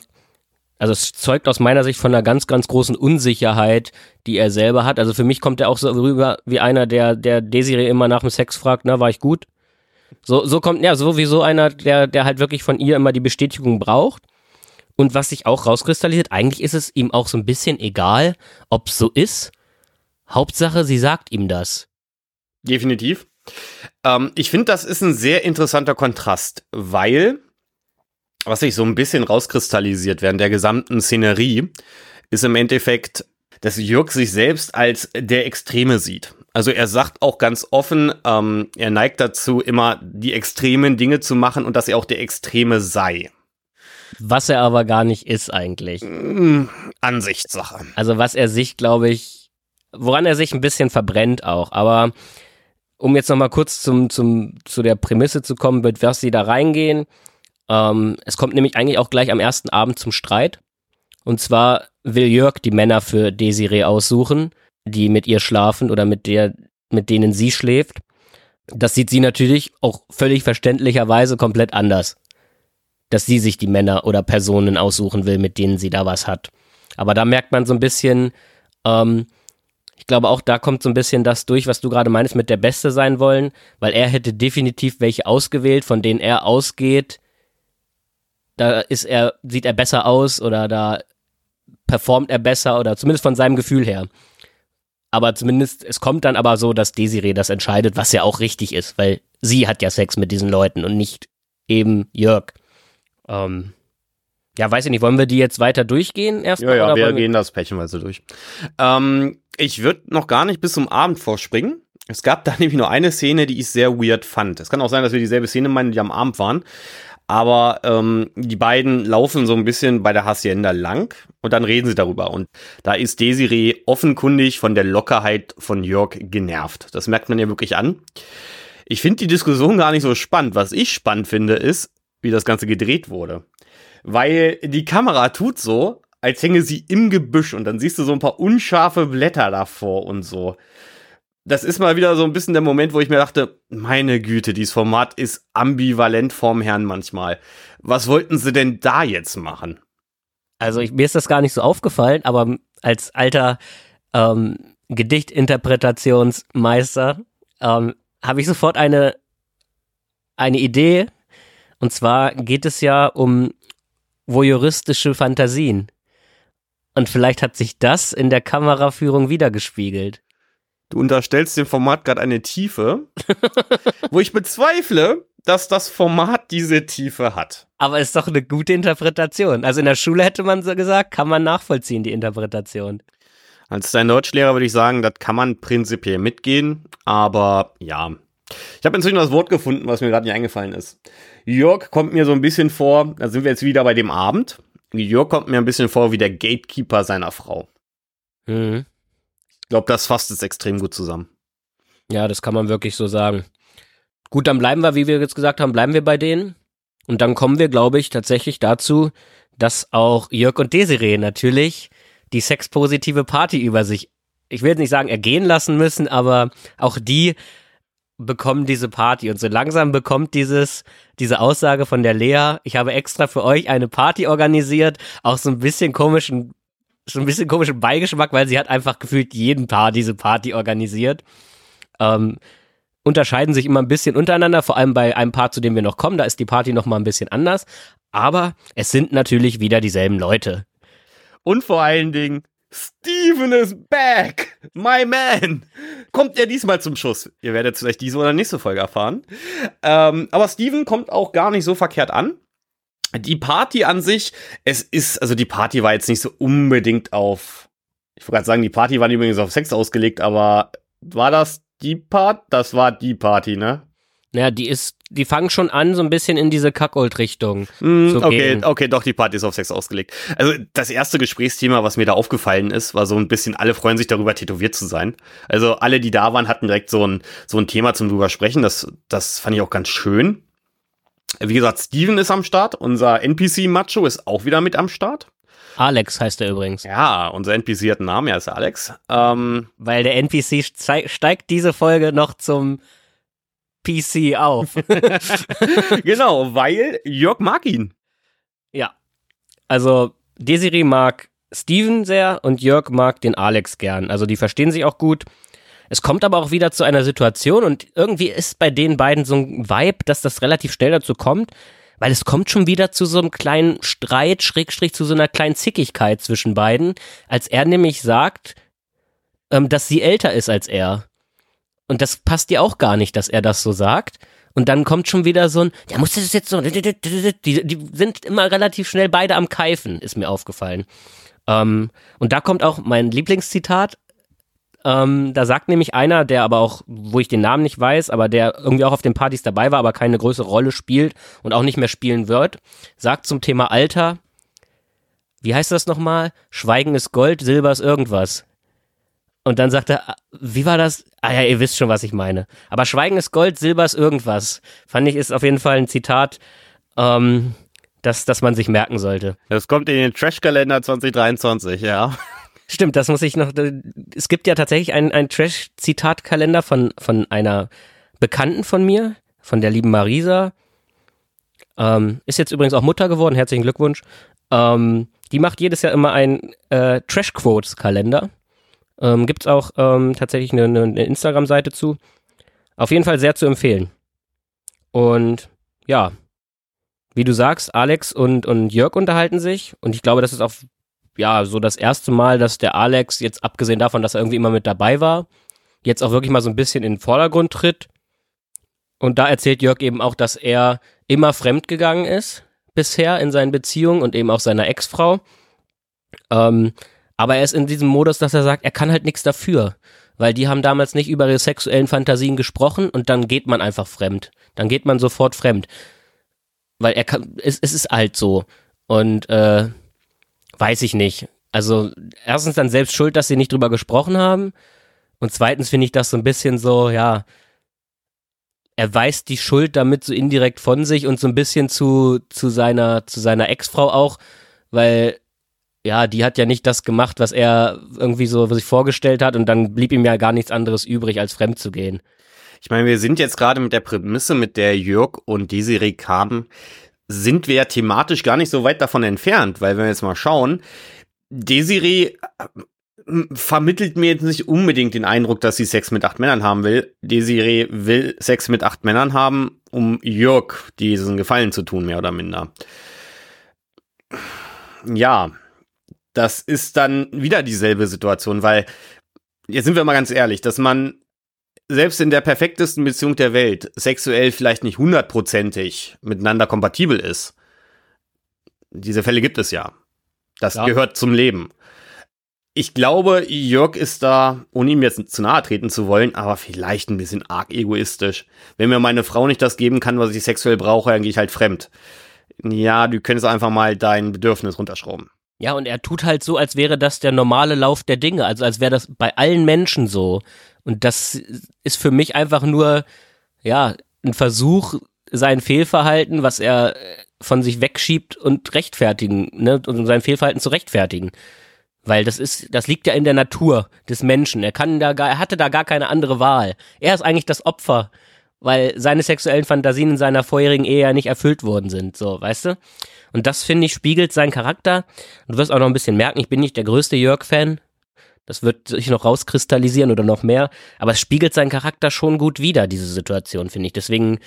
S2: also es zeugt aus meiner Sicht von einer ganz, ganz großen Unsicherheit, die er selber hat. Also für mich kommt er auch so rüber wie einer, der, der Desiree immer nach dem Sex fragt, na, war ich gut? So, so kommt, ja, so wie so einer, der, der halt wirklich von ihr immer die Bestätigung braucht. Und was sich auch rauskristallisiert, eigentlich ist es ihm auch so ein bisschen egal, ob es so ist Hauptsache, sie sagt ihm das.
S1: Definitiv. Ähm, ich finde, das ist ein sehr interessanter Kontrast, weil, was sich so ein bisschen rauskristallisiert während der gesamten Szenerie, ist im Endeffekt, dass Jörg sich selbst als der Extreme sieht. Also er sagt auch ganz offen, ähm, er neigt dazu, immer die extremen Dinge zu machen und dass er auch der Extreme sei.
S2: Was er aber gar nicht ist eigentlich.
S1: Mm, Ansichtssache.
S2: Also was er sich, glaube ich, woran er sich ein bisschen verbrennt auch. Aber um jetzt nochmal kurz zum, zum, zu der Prämisse zu kommen, mit was sie da reingehen. Ähm, es kommt nämlich eigentlich auch gleich am ersten Abend zum Streit. Und zwar will Jörg die Männer für Desiree aussuchen, die mit ihr schlafen oder mit der, mit denen sie schläft. Das sieht sie natürlich auch völlig verständlicherweise komplett anders. Dass sie sich die Männer oder Personen aussuchen will, mit denen sie da was hat. Aber da merkt man so ein bisschen, ähm, glaube auch, da kommt so ein bisschen das durch, was du gerade meinst, mit der Beste sein wollen, weil er hätte definitiv welche ausgewählt, von denen er ausgeht. Da ist er, sieht er besser aus oder da performt er besser oder zumindest von seinem Gefühl her. Aber zumindest, es kommt dann aber so, dass Desiree das entscheidet, was ja auch richtig ist, weil sie hat ja Sex mit diesen Leuten und nicht eben Jörg. Ähm, ja, weiß ich nicht, wollen wir die jetzt weiter durchgehen
S1: erstmal? Ja, ja, wir gehen das pechenweise durch. Ähm, ich würde noch gar nicht bis zum Abend vorspringen. Es gab da [LAUGHS] nämlich nur eine Szene, die ich sehr weird fand. Es kann auch sein, dass wir dieselbe Szene meinen, die am Abend waren. Aber ähm, die beiden laufen so ein bisschen bei der Hacienda lang und dann reden sie darüber. Und da ist Desiree offenkundig von der Lockerheit von Jörg genervt. Das merkt man ja wirklich an. Ich finde die Diskussion gar nicht so spannend. Was ich spannend finde, ist, wie das Ganze gedreht wurde. Weil die Kamera tut so, als hänge sie im Gebüsch und dann siehst du so ein paar unscharfe Blätter davor und so. Das ist mal wieder so ein bisschen der Moment, wo ich mir dachte, meine Güte, dieses Format ist ambivalent vorm Herrn manchmal. Was wollten sie denn da jetzt machen?
S2: Also ich, mir ist das gar nicht so aufgefallen, aber als alter ähm, Gedichtinterpretationsmeister ähm, habe ich sofort eine, eine Idee. Und zwar geht es ja um voyeuristische Fantasien. Und vielleicht hat sich das in der Kameraführung wiedergespiegelt.
S1: Du unterstellst dem Format gerade eine Tiefe, [LAUGHS] wo ich bezweifle, dass das Format diese Tiefe hat.
S2: Aber ist doch eine gute Interpretation. Also in der Schule hätte man so gesagt, kann man nachvollziehen, die Interpretation.
S1: Als dein Deutschlehrer würde ich sagen, das kann man prinzipiell mitgehen, aber ja. Ich habe inzwischen das Wort gefunden, was mir gerade nicht eingefallen ist. Jörg kommt mir so ein bisschen vor, da sind wir jetzt wieder bei dem Abend. Jörg kommt mir ein bisschen vor wie der Gatekeeper seiner Frau.
S2: Mhm.
S1: Ich glaube, das fasst es extrem gut zusammen.
S2: Ja, das kann man wirklich so sagen. Gut, dann bleiben wir, wie wir jetzt gesagt haben, bleiben wir bei denen. Und dann kommen wir, glaube ich, tatsächlich dazu, dass auch Jörg und Desiree natürlich die sexpositive Party über sich, ich will jetzt nicht sagen ergehen lassen müssen, aber auch die bekommen diese Party und so langsam bekommt dieses diese Aussage von der Lea, ich habe extra für euch eine Party organisiert, auch so ein bisschen komischen so ein bisschen komischen Beigeschmack, weil sie hat einfach gefühlt jeden Paar diese Party organisiert. Ähm, unterscheiden sich immer ein bisschen untereinander, vor allem bei einem Paar, zu dem wir noch kommen, da ist die Party noch mal ein bisschen anders, aber es sind natürlich wieder dieselben Leute.
S1: Und vor allen Dingen, Steven is back! My man! Kommt er diesmal zum Schuss? Ihr werdet vielleicht diese oder nächste Folge erfahren. Ähm, aber Steven kommt auch gar nicht so verkehrt an. Die Party an sich, es ist, also die Party war jetzt nicht so unbedingt auf, ich wollte gerade sagen, die Party war übrigens auf Sex ausgelegt, aber war das die Part? Das war die Party, ne?
S2: Naja, die ist, die fangen schon an, so ein bisschen in diese Kackold-Richtung.
S1: Mm,
S2: zu
S1: okay,
S2: gehen.
S1: okay, doch, die Party ist auf Sex ausgelegt. Also das erste Gesprächsthema, was mir da aufgefallen ist, war so ein bisschen, alle freuen sich darüber, tätowiert zu sein. Also alle, die da waren, hatten direkt so ein, so ein Thema zum drüber sprechen. Das, das fand ich auch ganz schön. Wie gesagt, Steven ist am Start. Unser NPC-Macho ist auch wieder mit am Start.
S2: Alex heißt er übrigens.
S1: Ja, unser NPC hat einen Namen, er ist Alex. Ähm,
S2: Weil der NPC steigt diese Folge noch zum PC auf. [LAUGHS]
S1: genau, weil Jörg mag ihn.
S2: ja. Also, Desiree mag Steven sehr und Jörg mag den Alex gern. Also, die verstehen sich auch gut. Es kommt aber auch wieder zu einer Situation und irgendwie ist bei den beiden so ein Vibe, dass das relativ schnell dazu kommt, weil es kommt schon wieder zu so einem kleinen Streit, Schrägstrich zu so einer kleinen Zickigkeit zwischen beiden, als er nämlich sagt, ähm, dass sie älter ist als er. Und das passt dir auch gar nicht, dass er das so sagt. Und dann kommt schon wieder so ein, ja, musst du das jetzt so, die, die sind immer relativ schnell beide am Keifen, ist mir aufgefallen. Ähm, und da kommt auch mein Lieblingszitat. Ähm, da sagt nämlich einer, der aber auch, wo ich den Namen nicht weiß, aber der irgendwie auch auf den Partys dabei war, aber keine größere Rolle spielt und auch nicht mehr spielen wird, sagt zum Thema Alter, wie heißt das nochmal? Schweigen ist Gold, Silber ist irgendwas. Und dann sagt er, wie war das? Ah ja, ihr wisst schon, was ich meine. Aber Schweigen ist Gold, Silber ist irgendwas. Fand ich, ist auf jeden Fall ein Zitat, ähm, das, das man sich merken sollte.
S1: Das kommt in den Trash-Kalender 2023, ja.
S2: Stimmt, das muss ich noch. Es gibt ja tatsächlich einen, einen Trash-Zitatkalender von, von einer Bekannten von mir, von der lieben Marisa. Ähm, ist jetzt übrigens auch Mutter geworden, herzlichen Glückwunsch. Ähm, die macht jedes Jahr immer einen äh, Trash-Quotes-Kalender. Ähm, Gibt es auch ähm, tatsächlich eine, eine, Instagram-Seite zu. Auf jeden Fall sehr zu empfehlen. Und ja, wie du sagst, Alex und, und Jörg unterhalten sich. Und ich glaube, das ist auch ja so das erste Mal, dass der Alex, jetzt abgesehen davon, dass er irgendwie immer mit dabei war, jetzt auch wirklich mal so ein bisschen in den Vordergrund tritt. Und da erzählt Jörg eben auch, dass er immer fremdgegangen ist bisher in seinen Beziehungen und eben auch seiner Ex-Frau. Ähm, aber er ist in diesem Modus, dass er sagt, er kann halt nichts dafür. Weil die haben damals nicht über ihre sexuellen Fantasien gesprochen und dann geht man einfach fremd. Dann geht man sofort fremd. Weil er kann, es, es ist halt so. Und äh, weiß ich nicht. Also erstens dann selbst schuld, dass sie nicht drüber gesprochen haben. Und zweitens finde ich das so ein bisschen so, ja, er weist die Schuld damit so indirekt von sich und so ein bisschen zu, zu seiner, zu seiner Ex-Frau auch, weil ja, die hat ja nicht das gemacht, was er irgendwie so sich vorgestellt hat und dann blieb ihm ja gar nichts anderes übrig, als fremd zu gehen.
S1: Ich meine, wir sind jetzt gerade mit der Prämisse, mit der Jörg und Desiree kamen, sind wir ja thematisch gar nicht so weit davon entfernt, weil wenn wir jetzt mal schauen, Desiree vermittelt mir jetzt nicht unbedingt den Eindruck, dass sie Sex mit acht Männern haben will. Desiree will Sex mit acht Männern haben, um Jörg diesen Gefallen zu tun, mehr oder minder. Ja, das ist dann wieder dieselbe Situation, weil, jetzt sind wir mal ganz ehrlich, dass man selbst in der perfektesten Beziehung der Welt sexuell vielleicht nicht hundertprozentig miteinander kompatibel ist. Diese Fälle gibt es ja. Das
S2: Ja.
S1: gehört zum Leben. Ich glaube, Jörg ist da, ohne ihm jetzt zu nahe treten zu wollen, aber vielleicht ein bisschen arg egoistisch. Wenn mir meine Frau nicht das geben kann, was ich sexuell brauche, dann gehe ich halt fremd. Ja, du könntest einfach mal dein Bedürfnis runterschrauben.
S2: Ja, und er tut halt so, als wäre das der normale Lauf der Dinge, also als wäre das bei allen Menschen so. Und das ist für mich einfach nur, ja, ein Versuch, sein Fehlverhalten, was er von sich wegschiebt und rechtfertigen, ne, und sein Fehlverhalten zu rechtfertigen. Weil das ist, das liegt ja in der Natur des Menschen. Er kann da gar, er hatte da gar keine andere Wahl. Er ist eigentlich das Opfer, weil seine sexuellen Fantasien in seiner vorherigen Ehe ja nicht erfüllt worden sind, so, weißt du? Und das finde ich spiegelt seinen Charakter. Du wirst auch noch ein bisschen merken, ich bin nicht der größte Jörg-Fan. Das wird sich noch rauskristallisieren oder noch mehr. Aber es spiegelt seinen Charakter schon gut wider, diese Situation, finde ich. Deswegen,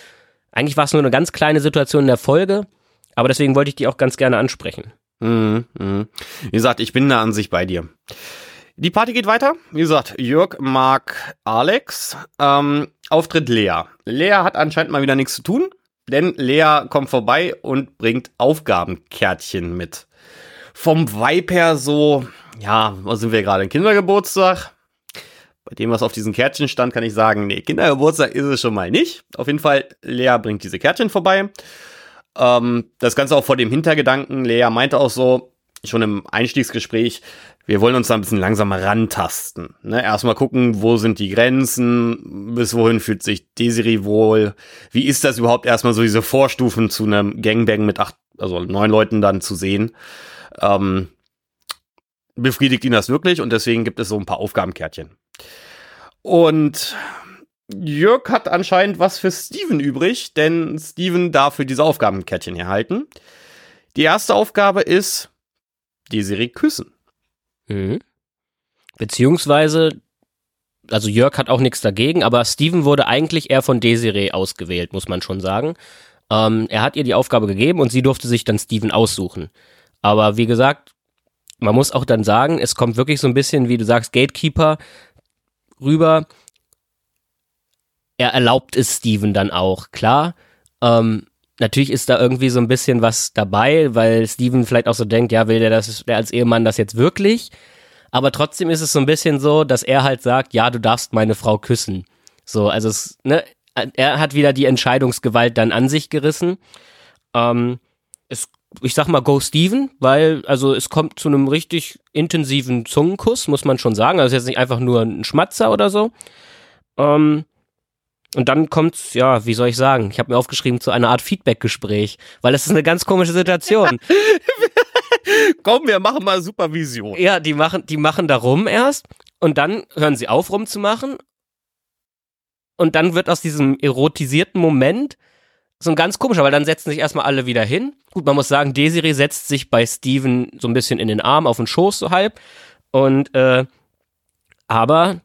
S2: eigentlich war es nur eine ganz kleine Situation in der Folge. Aber deswegen wollte ich die auch ganz gerne ansprechen.
S1: Mhm, mh. Wie gesagt, ich bin da an sich bei dir. Die Party geht weiter. Wie gesagt, Jörg mag Alex. Ähm, Auftritt Lea. Lea hat anscheinend mal wieder nichts zu tun, denn Lea kommt vorbei und bringt Aufgabenkärtchen mit. Vom Vibe her so, ja, was sind wir gerade? Kindergeburtstag? Bei dem, was auf diesen Kärtchen stand, kann ich sagen, nee, Kindergeburtstag ist es schon mal nicht. Auf jeden Fall, Lea bringt diese Kärtchen vorbei. Ähm, das Ganze auch vor dem Hintergedanken. Lea meinte auch so, schon im Einstiegsgespräch, wir wollen uns da ein bisschen langsamer rantasten. Ne? Erstmal gucken, wo sind die Grenzen, bis wohin fühlt sich Desiree wohl, wie ist das überhaupt erstmal so diese Vorstufen zu einem Gangbang mit acht, also neun Leuten dann zu sehen. Ähm, befriedigt ihn das wirklich und deswegen gibt es so ein paar Aufgabenkärtchen. Und Jörg hat anscheinend was für Steven übrig, denn Steven darf für diese Aufgabenkärtchen erhalten. Die erste Aufgabe ist, die Serie küssen.
S2: Mhm. Beziehungsweise, also Jörg hat auch nichts dagegen, aber Steven wurde eigentlich eher von Desiree ausgewählt, muss man schon sagen. Ähm, er hat ihr die Aufgabe gegeben und sie durfte sich dann Steven aussuchen. Aber wie gesagt, man muss auch dann sagen, es kommt wirklich so ein bisschen, wie du sagst, Gatekeeper rüber er erlaubt es Steven dann auch, klar. Ähm, natürlich ist da irgendwie so ein bisschen was dabei, weil Steven vielleicht auch so denkt, ja, will der das, der als Ehemann das jetzt wirklich? Aber trotzdem ist es so ein bisschen so, dass er halt sagt, ja, du darfst meine Frau küssen. So, also es, ne, er hat wieder die Entscheidungsgewalt dann an sich gerissen. Ähm, es, ich sag mal, go Steven, weil, also es kommt zu einem richtig intensiven Zungenkuss, muss man schon sagen. Also jetzt nicht einfach nur ein Schmatzer oder so. Ähm, und dann kommt's, ja, wie soll ich sagen? Ich habe mir aufgeschrieben zu einer Art Feedback-Gespräch, weil das ist eine ganz komische Situation. [LAUGHS]
S1: Komm, wir machen mal Supervision.
S2: Ja, die machen, die machen da rum erst und dann hören sie auf rumzumachen und dann wird aus diesem erotisierten Moment so ein ganz komischer, weil dann setzen sich erstmal alle wieder hin. Gut, man muss sagen, Desiree setzt sich bei Steven so ein bisschen in den Arm, auf den Schoß so halb und äh, aber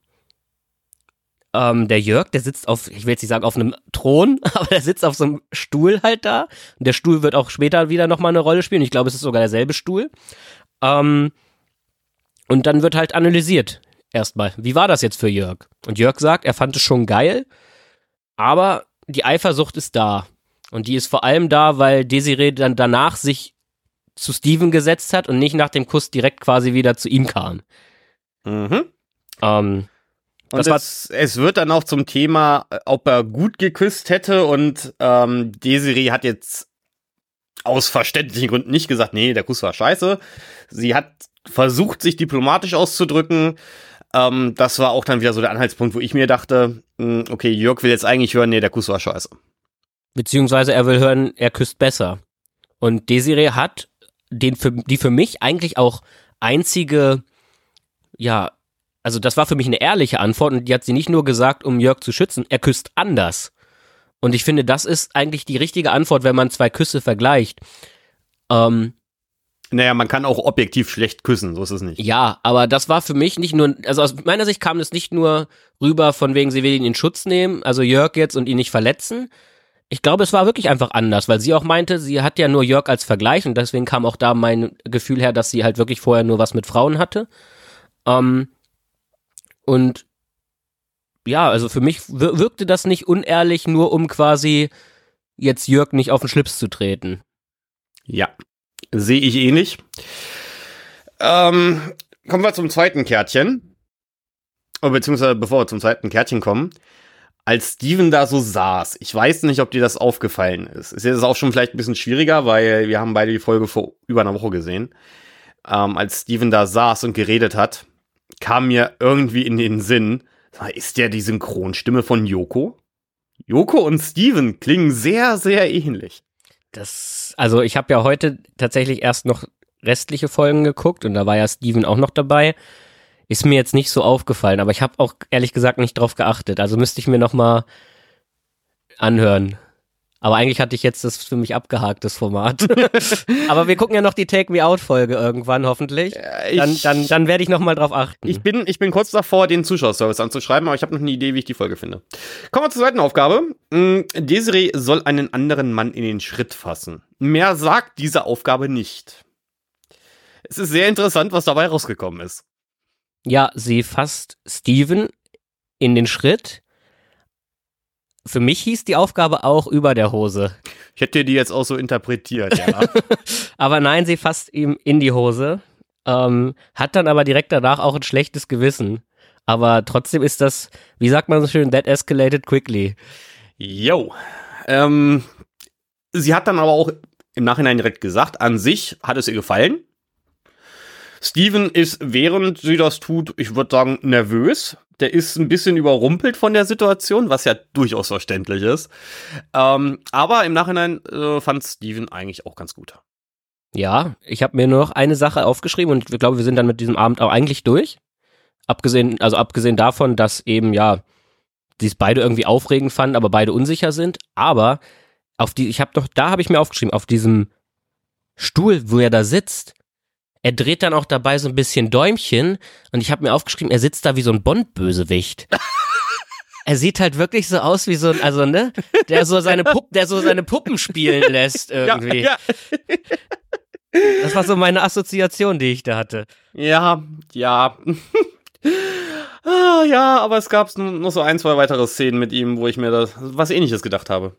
S2: ähm, der Jörg, der sitzt auf, ich will jetzt nicht sagen auf einem Thron, [LAUGHS] aber der sitzt auf so einem Stuhl halt da. Und der Stuhl wird auch später wieder nochmal eine Rolle spielen. Ich glaube, es ist sogar derselbe Stuhl. Ähm, und dann wird halt analysiert. Erstmal, wie war das jetzt für Jörg? Und Jörg sagt, er fand es schon geil, aber die Eifersucht ist da. Und die ist vor allem da, weil Desiree dann danach sich zu Steven gesetzt hat und nicht nach dem Kuss direkt quasi wieder zu ihm kam.
S1: Mhm. Ähm, und es, es, wird dann auch zum Thema, äh, ob er gut geküsst hätte. Und ähm, Desiree hat jetzt aus verständlichen Gründen nicht gesagt, nee, der Kuss war scheiße. Sie hat versucht, sich diplomatisch auszudrücken. Ähm, das war auch dann wieder so der Anhaltspunkt, wo ich mir dachte, mh, hm, okay, Jörg will jetzt eigentlich hören, nee, der Kuss war scheiße.
S2: Beziehungsweise er will hören, er küsst besser. Und Desiree hat den für, die für mich eigentlich auch einzige, ja, also das war für mich eine ehrliche Antwort und die hat sie nicht nur gesagt, um Jörg zu schützen, er küsst anders. Und ich finde, das ist eigentlich die richtige Antwort, wenn man zwei Küsse vergleicht. Ähm,
S1: naja, man kann auch objektiv schlecht küssen, so ist es nicht.
S2: Ja, aber das war für mich nicht nur, also aus meiner Sicht kam es nicht nur rüber, von wegen, sie will ihn in Schutz nehmen, also Jörg jetzt und ihn nicht verletzen. Ich glaube, es war wirklich einfach anders, weil sie auch meinte, sie hat ja nur Jörg als Vergleich und deswegen kam auch da mein Gefühl her, dass sie halt wirklich vorher nur was mit Frauen hatte. Ähm, und ja, also für mich wirkte das nicht unehrlich, nur um quasi jetzt Jörg nicht auf den Schlips zu treten.
S1: Ja, sehe ich ähnlich. Ähm, kommen wir zum zweiten Kärtchen. Oh, beziehungsweise bevor wir zum zweiten Kärtchen kommen. Als Steven da so saß, ich weiß nicht, ob dir das aufgefallen ist. Ist jetzt auch schon vielleicht ein bisschen schwieriger, weil wir haben beide die Folge vor über einer Woche gesehen. Ähm, als Steven da saß und geredet hat, kam mir irgendwie in den Sinn, ist der die Synchronstimme von Yoko? Yoko und Steven klingen sehr, sehr ähnlich.
S2: Das, also ich habe ja heute tatsächlich erst noch restliche Folgen geguckt und da war ja Steven auch noch dabei. Ist mir jetzt nicht so aufgefallen, aber ich habe auch ehrlich gesagt nicht drauf geachtet. Also müsste ich mir noch mal anhören. Aber eigentlich hatte ich jetzt das für mich abgehakt, das Format. [LAUGHS] Aber wir gucken ja noch die Take Me Out Folge irgendwann, hoffentlich. Dann, dann, dann werde ich noch mal drauf achten.
S1: Ich bin, ich bin kurz davor, den Zuschauerservice anzuschreiben, aber ich habe noch eine Idee, wie ich die Folge finde. Kommen wir zur zweiten Aufgabe. Mm, Desiree soll einen anderen Mann in den Schritt fassen. Mehr sagt diese Aufgabe nicht. Es ist sehr interessant, was dabei rausgekommen ist.
S2: Ja, sie fasst Steven in den Schritt für mich hieß die Aufgabe auch über der Hose.
S1: Ich hätte die jetzt auch so interpretiert, ja. [LAUGHS]
S2: aber nein, sie fasst ihm in die Hose, ähm, hat dann aber direkt danach auch ein schlechtes Gewissen. Aber trotzdem ist das, wie sagt man so schön, that escalated quickly.
S1: Yo. Ähm, sie hat dann aber auch im Nachhinein direkt gesagt, an sich hat es ihr gefallen. Steven ist, während sie das tut, ich würde sagen, nervös. Der ist ein bisschen überrumpelt von der Situation, was ja durchaus verständlich ist. Ähm, aber im Nachhinein äh, fand Steven eigentlich auch ganz gut.
S2: Ja, ich habe mir nur noch eine Sache aufgeschrieben und ich glaube, wir sind dann mit diesem Abend auch eigentlich durch. Abgesehen, also abgesehen davon, dass eben, ja, die es beide irgendwie aufregend fanden, aber beide unsicher sind. Aber auf die, ich habe doch, da habe ich mir aufgeschrieben, auf diesem Stuhl, wo er da sitzt, er dreht dann auch dabei so ein bisschen Däumchen und ich habe mir aufgeschrieben, er sitzt da wie so ein Bond-Bösewicht. [LAUGHS] er sieht halt wirklich so aus wie so ein, also ne, der so seine Puppen, der so seine Puppen spielen lässt [LAUGHS] irgendwie. Ja, ja. Das war so meine Assoziation, die ich da hatte.
S1: Ja, ja. ah, ja, aber es gab noch so ein, zwei weitere Szenen mit ihm, wo ich mir das was ähnliches gedacht habe.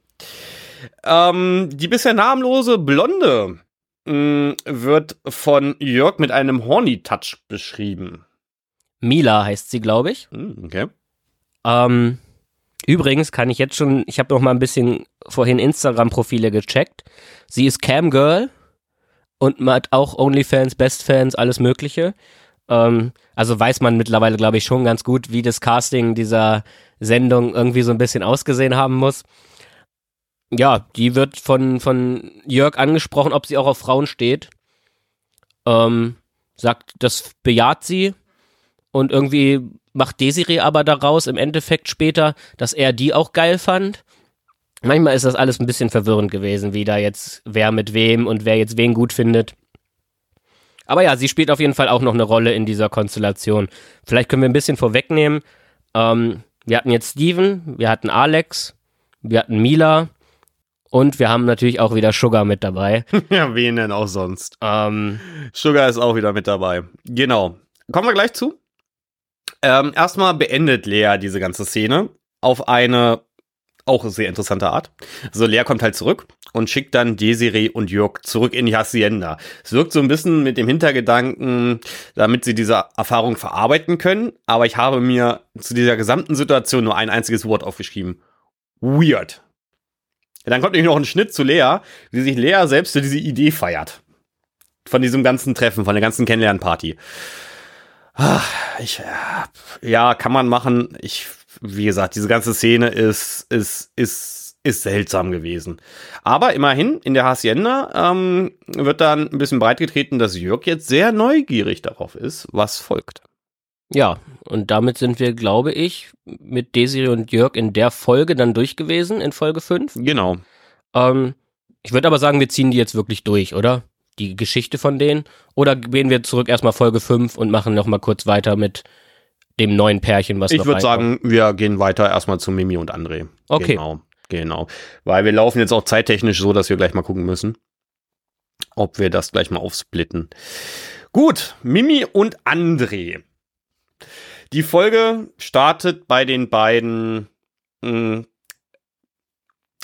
S1: Ähm, die bisher namenlose Blonde Mm, wird von Jörg mit einem Horny-Touch beschrieben.
S2: Mila heißt sie, glaube ich.
S1: Mm, okay.
S2: Ähm, übrigens kann ich jetzt schon, ich habe noch mal ein bisschen vorhin Instagram-Profile gecheckt. Sie ist Camgirl und hat auch OnlyFans, Bestfans, alles Mögliche. Ähm, also weiß man mittlerweile, glaube ich, schon ganz gut, wie das Casting dieser Sendung irgendwie so ein bisschen ausgesehen haben muss ja, die wird von, von Jörg angesprochen, ob sie auch auf Frauen steht. Ähm, sagt, das bejaht sie. Und irgendwie macht Desiree aber daraus im Endeffekt später, dass er die auch geil fand. Manchmal ist das alles ein bisschen verwirrend gewesen, wie da jetzt wer mit wem und wer jetzt wen gut findet. Aber ja, sie spielt auf jeden Fall auch noch eine Rolle in dieser Konstellation. Vielleicht können wir ein bisschen vorwegnehmen. Ähm, wir hatten jetzt Steven, wir hatten Alex, wir hatten Mila, und wir haben natürlich auch wieder Sugar mit dabei. [LAUGHS]
S1: ja, wen denn auch sonst?
S2: Ähm,
S1: Sugar ist auch wieder mit dabei. Genau. Kommen wir gleich zu. Ähm, erstmal beendet Lea diese ganze Szene auf eine auch sehr interessante Art. So, Lea kommt halt zurück und schickt dann Desiree und Jörg zurück in die Hacienda. Es wirkt so ein bisschen mit dem Hintergedanken, damit sie diese Erfahrung verarbeiten können. Aber ich habe mir zu dieser gesamten Situation nur ein einziges Wort aufgeschrieben. Weird. Dann kommt nämlich noch ein Schnitt zu Lea, wie sich Lea selbst für diese Idee feiert. Von diesem ganzen Treffen, von der ganzen Kennenlernparty. Ach, ich, ja, kann man machen. Ich, wie gesagt, diese ganze Szene ist, ist, ist, ist seltsam gewesen. Aber immerhin, in der Hacienda ähm, wird dann ein bisschen breitgetreten, dass Jörg jetzt sehr neugierig darauf ist, was folgt.
S2: Ja, und damit sind wir, glaube ich, mit Desiree und Jörg in der Folge dann durch gewesen, in Folge 5.
S1: Genau.
S2: Ähm, ich würde aber sagen, wir ziehen die jetzt wirklich durch, oder? Die Geschichte von denen. Oder gehen wir zurück erstmal Folge 5 und machen nochmal kurz weiter mit dem neuen Pärchen, was
S1: Ich würde sagen, wir gehen weiter erstmal zu Mimi und André.
S2: Okay.
S1: Genau, genau. Weil wir laufen jetzt auch zeittechnisch so, dass wir gleich mal gucken müssen, ob wir das gleich mal aufsplitten. Gut, Mimi und André. Die Folge startet bei den beiden. Mh, hm,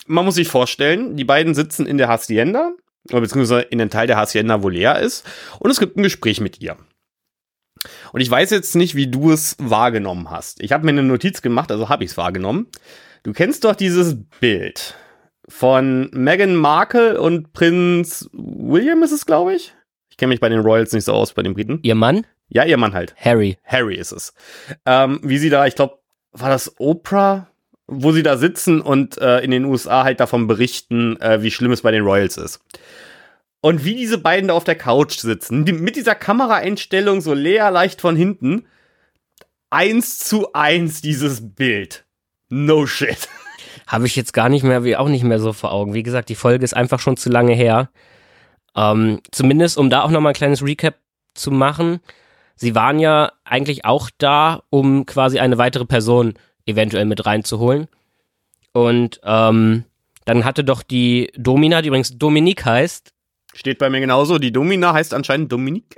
S1: man muss sich vorstellen, die beiden sitzen in der Hacienda, beziehungsweise in den Teil der Hacienda, wo Lea ist, und es gibt ein Gespräch mit ihr. Und ich weiß jetzt nicht, wie du es wahrgenommen hast. Ich habe mir eine Notiz gemacht, also habe ich es wahrgenommen. Du kennst doch dieses Bild von Meghan Markle und Prinz William ist es, glaube ich. Ich kenne mich bei den Royals nicht so aus, bei den Briten.
S2: Ihr Mann?
S1: Ja, ihr Mann halt.
S2: Harry.
S1: Harry ist es. Ähm, wie sie da, ich glaube, war das Oprah, wo sie da sitzen und äh, in den USA halt davon berichten, äh, wie schlimm es bei den Royals ist. Und wie diese beiden da auf der Couch sitzen, die, mit dieser Kameraeinstellung so leer leicht von hinten, eins zu eins dieses Bild. No shit.
S2: Habe ich jetzt gar nicht mehr, wie auch nicht mehr so vor Augen. Wie gesagt, die Folge ist einfach schon zu lange her. Ähm, zumindest, um da auch nochmal ein kleines Recap zu machen. Sie waren ja eigentlich auch da, um quasi eine weitere Person eventuell mit reinzuholen. Und ähm, dann hatte doch die Domina, die übrigens Dominique heißt.
S1: Steht bei mir genauso. Die Domina heißt anscheinend Dominique.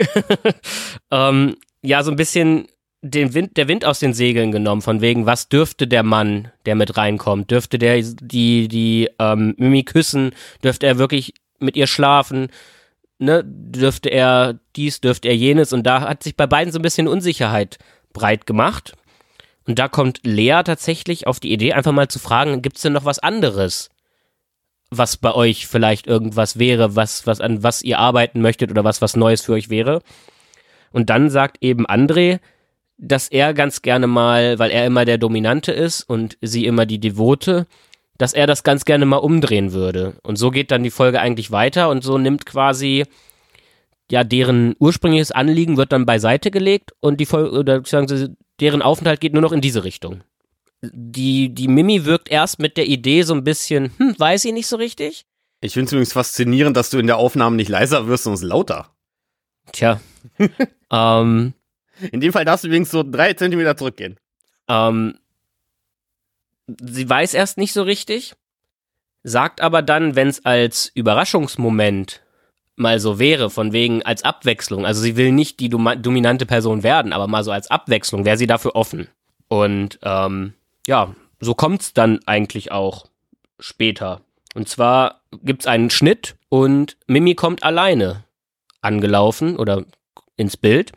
S1: [LAUGHS]
S2: ähm, ja, so ein bisschen den Wind, der Wind aus den Segeln genommen, von wegen, was dürfte der Mann, der mit reinkommt? Dürfte der die, die ähm, Mimi küssen? Dürfte er wirklich mit ihr schlafen? Ne? Dürfte er dies, dürfte er jenes? Und da hat sich bei beiden so ein bisschen Unsicherheit breit gemacht. Und da kommt Lea tatsächlich auf die Idee, einfach mal zu fragen, gibt es denn noch was anderes? was bei euch vielleicht irgendwas wäre, was, was an was ihr arbeiten möchtet oder was was Neues für euch wäre. Und dann sagt eben André, dass er ganz gerne mal, weil er immer der Dominante ist und sie immer die Devote, dass er das ganz gerne mal umdrehen würde. Und so geht dann die Folge eigentlich weiter und so nimmt quasi ja deren ursprüngliches Anliegen wird dann beiseite gelegt und die Folge oder sagen sie, deren Aufenthalt geht nur noch in diese Richtung. Die, die Mimi wirkt erst mit der Idee so ein bisschen, hm, weiß ich nicht so richtig.
S1: Ich finde es übrigens faszinierend, dass du in der Aufnahme nicht leiser wirst, sondern lauter.
S2: Tja. [LAUGHS] ähm,
S1: in dem Fall darfst du übrigens so drei Zentimeter zurückgehen.
S2: Ähm, sie weiß erst nicht so richtig, sagt aber dann, wenn es als Überraschungsmoment mal so wäre, von wegen als Abwechslung, also sie will nicht die dominante Person werden, aber mal so als Abwechslung, wäre sie dafür offen. Und ähm, ja, so kommt's dann eigentlich auch später. Und zwar gibt's einen Schnitt und Mimi kommt alleine angelaufen oder ins Bild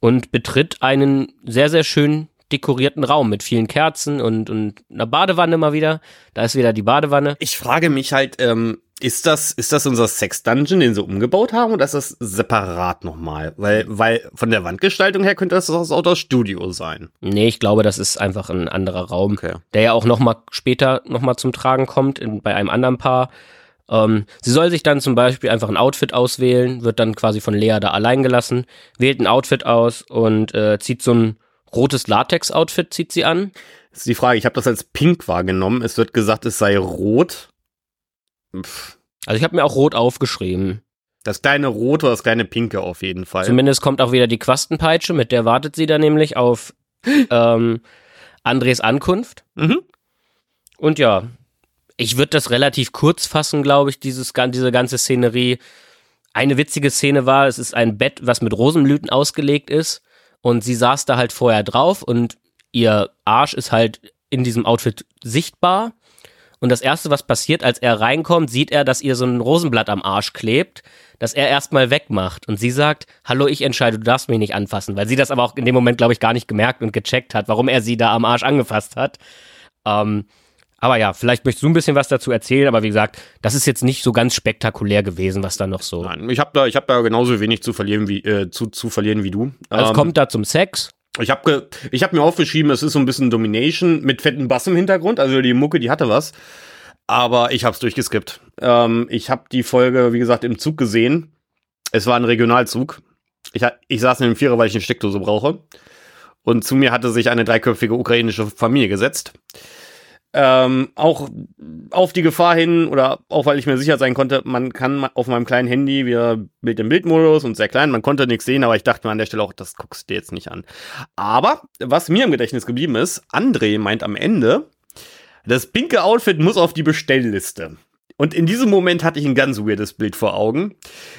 S2: und betritt einen sehr, sehr schön dekorierten Raum mit vielen Kerzen und, und einer Badewanne mal wieder. Da ist wieder die Badewanne.
S1: Ich frage mich halt, ähm, ist das, ist das unser Sex-Dungeon, den sie umgebaut haben, oder ist das separat nochmal? Weil, weil von der Wandgestaltung her könnte das auch das Studio sein.
S2: Nee, ich glaube, das ist einfach ein anderer Raum, okay. der ja auch nochmal später nochmal zum Tragen kommt, in, bei einem anderen Paar. Ähm, sie soll sich dann zum Beispiel einfach ein Outfit auswählen, wird dann quasi von Lea da allein gelassen, wählt ein Outfit aus und äh, zieht so ein rotes Latex-Outfit, zieht sie an.
S1: Das ist die Frage, ich habe das als pink wahrgenommen. Es wird gesagt, es sei rot.
S2: Pff. Also ich habe mir auch rot aufgeschrieben.
S1: Das kleine rote oder das kleine pinke auf jeden Fall.
S2: Zumindest kommt auch wieder die Quastenpeitsche, mit der wartet sie dann nämlich auf [GASPS] ähm, Andres Ankunft. Mhm. Und ja, ich würde das relativ kurz fassen, glaube ich, dieses, diese ganze Szenerie. Eine witzige Szene war, es ist ein Bett, was mit Rosenblüten ausgelegt ist. Und sie saß da halt vorher drauf und ihr Arsch ist halt in diesem Outfit sichtbar. Und das erste, was passiert, als er reinkommt, sieht er, dass ihr so ein Rosenblatt am Arsch klebt, das er erstmal wegmacht. Und sie sagt, hallo, ich entscheide, du darfst mich nicht anfassen, weil sie das aber auch in dem Moment, glaube ich, gar nicht gemerkt und gecheckt hat, warum er sie da am Arsch angefasst hat. Ähm, aber ja, vielleicht möchtest du ein bisschen was dazu erzählen, aber wie gesagt, das ist jetzt nicht so ganz spektakulär gewesen, was da noch so.
S1: Nein, ich habe da, ich hab da genauso wenig zu verlieren wie, äh, zu, zu verlieren wie du.
S2: Also ähm, es kommt da zum Sex.
S1: Ich habe ich hab mir aufgeschrieben, es ist so ein bisschen Domination mit fetten Bass im Hintergrund. Also die Mucke, die hatte was. Aber ich habe es durchgeskippt. Ähm, ich habe die Folge, wie gesagt, im Zug gesehen. Es war ein Regionalzug. Ich, ich saß in dem Vierer, weil ich eine Steckdose brauche. Und zu mir hatte sich eine dreiköpfige ukrainische Familie gesetzt. Ähm, auch auf die Gefahr hin, oder auch weil ich mir sicher sein konnte, man kann auf meinem kleinen Handy wieder Bild im Bildmodus und sehr klein, man konnte nichts sehen, aber ich dachte mir an der Stelle auch, das guckst du dir jetzt nicht an. Aber was mir im Gedächtnis geblieben ist, André meint am Ende, das pinke Outfit muss auf die Bestellliste. Und in diesem Moment hatte ich ein ganz weirdes Bild vor Augen.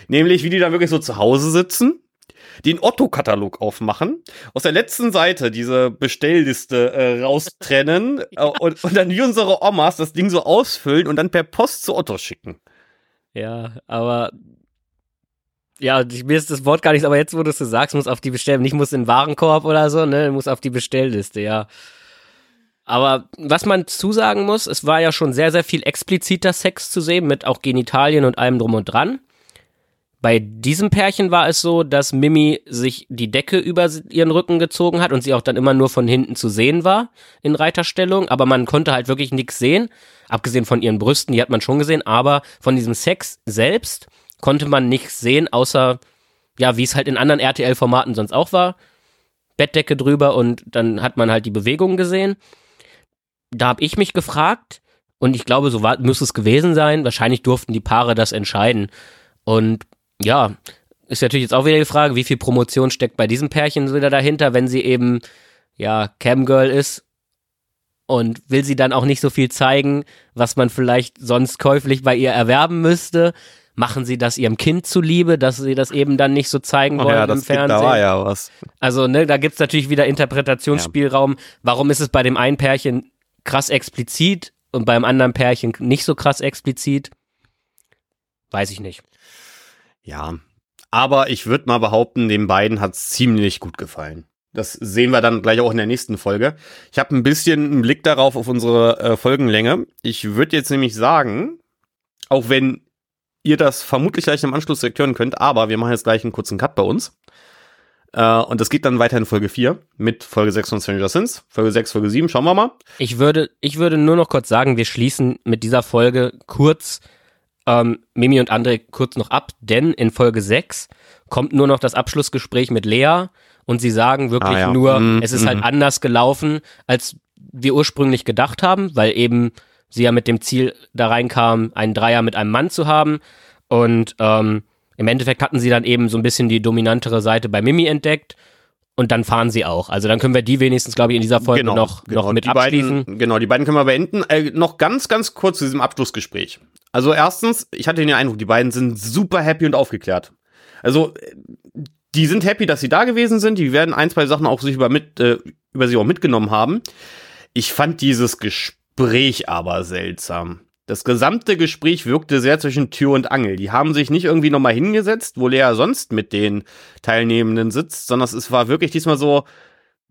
S1: Nämlich, wie die da wirklich so zu Hause sitzen den Otto-Katalog aufmachen, aus der letzten Seite diese Bestellliste äh, raustrennen [LAUGHS] äh, und, und dann wie unsere Omas das Ding so ausfüllen und dann per Post zu Otto schicken.
S2: Ja, aber Ja, mir ist das Wort gar nicht, aber jetzt, wo du es sagst, muss auf die Bestellung, nicht muss in den Warenkorb oder so, ne, muss auf die Bestellliste, ja. Aber was man zusagen muss, es war ja schon sehr, sehr viel expliziter Sex zu sehen, mit auch Genitalien und allem drum und dran. Bei diesem Pärchen war es so, dass Mimi sich die Decke über ihren Rücken gezogen hat und sie auch dann immer nur von hinten zu sehen war in Reiterstellung, aber man konnte halt wirklich nichts sehen, abgesehen von ihren Brüsten, die hat man schon gesehen, aber von diesem Sex selbst konnte man nichts sehen, außer ja, wie es halt in anderen RTL-Formaten sonst auch war. Bettdecke drüber und dann hat man halt die Bewegungen gesehen. Da habe ich mich gefragt und ich glaube, so war, müsste es gewesen sein. Wahrscheinlich durften die Paare das entscheiden. Und ja, ist natürlich jetzt auch wieder die Frage, wie viel Promotion steckt bei diesem Pärchen wieder dahinter, wenn sie eben, ja, Camgirl ist und will sie dann auch nicht so viel zeigen, was man vielleicht sonst käuflich bei ihr erwerben müsste. Machen sie das ihrem Kind zuliebe, dass sie das eben dann nicht so zeigen wollen ja, im Fernsehen? Da war
S1: ja was.
S2: Also, ne, da gibt's natürlich wieder Interpretationsspielraum. Ja. Warum ist es bei dem einen Pärchen krass explizit und beim anderen Pärchen nicht so krass explizit? Weiß ich nicht.
S1: Ja, aber ich würde mal behaupten, den beiden hat's ziemlich gut gefallen. Das sehen wir dann gleich auch in der nächsten Folge. Ich habe ein bisschen einen Blick darauf auf unsere äh, Folgenlänge. Ich würde jetzt nämlich sagen, auch wenn ihr das vermutlich gleich im Anschluss direkt hören könnt, aber wir machen jetzt gleich einen kurzen Cut bei uns. Äh, und das geht dann weiter in Folge 4 mit Folge 6 von Stranger Things. Folge 6, Folge 7, schauen wir mal.
S2: Ich würde, ich würde nur noch kurz sagen, wir schließen mit dieser Folge kurz ähm, Mimi und André kurz noch ab, denn in Folge 6 kommt nur noch das Abschlussgespräch mit Lea und sie sagen wirklich ah, ja. nur, mm, es ist halt mm. halt anders gelaufen, als wir ursprünglich gedacht haben, weil eben sie ja mit dem Ziel da reinkam, einen Dreier mit einem Mann zu haben und ähm, im Endeffekt hatten sie dann eben so ein bisschen die dominantere Seite bei Mimi entdeckt und dann fahren sie auch. Also dann können wir die wenigstens, glaube ich, in dieser Folge genau, noch, genau. noch mit abschließen.
S1: Beiden, genau, die beiden können wir beenden. Äh, noch ganz, ganz kurz zu diesem Abschlussgespräch. Also erstens, ich hatte den Eindruck, die beiden sind super happy und aufgeklärt. Also die sind happy, dass sie da gewesen sind. Die werden ein, zwei Sachen auch sich über, mit, äh, über sie auch mitgenommen haben. Ich fand dieses Gespräch aber seltsam. Das gesamte Gespräch wirkte sehr zwischen Tür und Angel. Die haben sich nicht irgendwie nochmal hingesetzt, wo Lea sonst mit den Teilnehmenden sitzt, sondern es war wirklich diesmal so,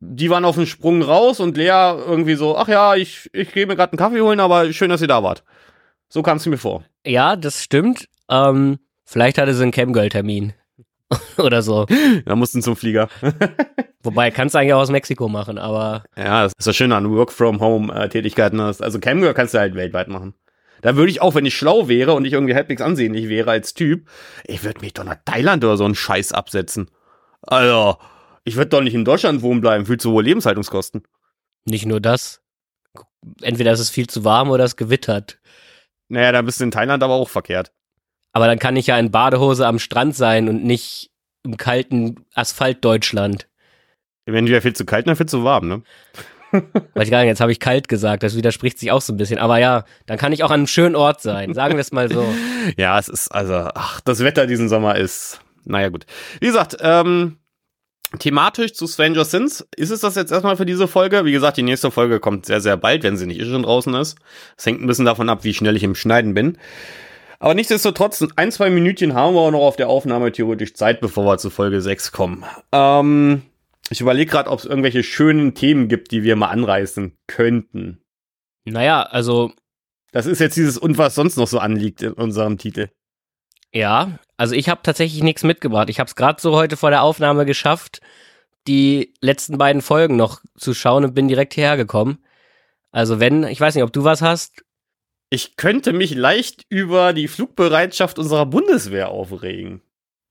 S1: die waren auf dem Sprung raus und Lea irgendwie so, ach ja, ich, ich gehe mir gerade einen Kaffee holen, aber schön, dass ihr da wart. So kam es mir vor.
S2: Ja, das stimmt. Ähm, vielleicht hatte sie einen Camgirl-Termin. [LAUGHS] Oder so.
S1: Da mussten zum Flieger. [LAUGHS]
S2: Wobei, kannst du eigentlich auch aus Mexiko machen, aber.
S1: Ja, das ist das Schöne an Work-from-Home-Tätigkeiten. Also Camgirl kannst du halt weltweit machen. Da würde ich auch, wenn ich schlau wäre und ich irgendwie halbwegs ansehnlich wäre als Typ, ich würde mich doch nach Thailand oder so einen Scheiß absetzen. Also, ich würde doch nicht in Deutschland wohnen bleiben, viel zu hohe Lebenshaltungskosten.
S2: Nicht nur das. Entweder ist es viel zu warm oder es gewittert.
S1: Naja, dann bist du in Thailand aber auch verkehrt.
S2: Aber dann kann ich ja in Badehose am Strand sein und nicht im kalten Asphalt Deutschland.
S1: Wenn dir viel zu kalt, dann viel zu warm, ne? [LAUGHS]
S2: Weiß ich gar nicht, jetzt habe ich kalt gesagt, das widerspricht sich auch so ein bisschen. Aber ja, dann kann ich auch an einem schönen Ort sein, sagen wir es mal so. [LAUGHS]
S1: ja, es ist, also, ach, das Wetter diesen Sommer ist, naja gut. Wie gesagt, ähm, thematisch zu Stranger Things ist es das jetzt erstmal für diese Folge. Wie gesagt, die nächste Folge kommt sehr, sehr bald, wenn sie nicht schon draußen ist. Es hängt ein bisschen davon ab, wie schnell ich im Schneiden bin. Aber nichtsdestotrotz, ein, zwei Minütchen haben wir auch noch auf der Aufnahme theoretisch Zeit, bevor wir zu Folge 6 kommen. Ähm, ich überlege gerade, ob es irgendwelche schönen Themen gibt, die wir mal anreißen könnten.
S2: Naja, also.
S1: Das ist jetzt dieses und was sonst noch so anliegt in unserem Titel.
S2: Ja, also ich habe tatsächlich nichts mitgebracht. Ich habe es gerade so heute vor der Aufnahme geschafft, die letzten beiden Folgen noch zu schauen und bin direkt hierher gekommen. Also wenn, ich weiß nicht, ob du was hast.
S1: Ich könnte mich leicht über die Flugbereitschaft unserer Bundeswehr aufregen.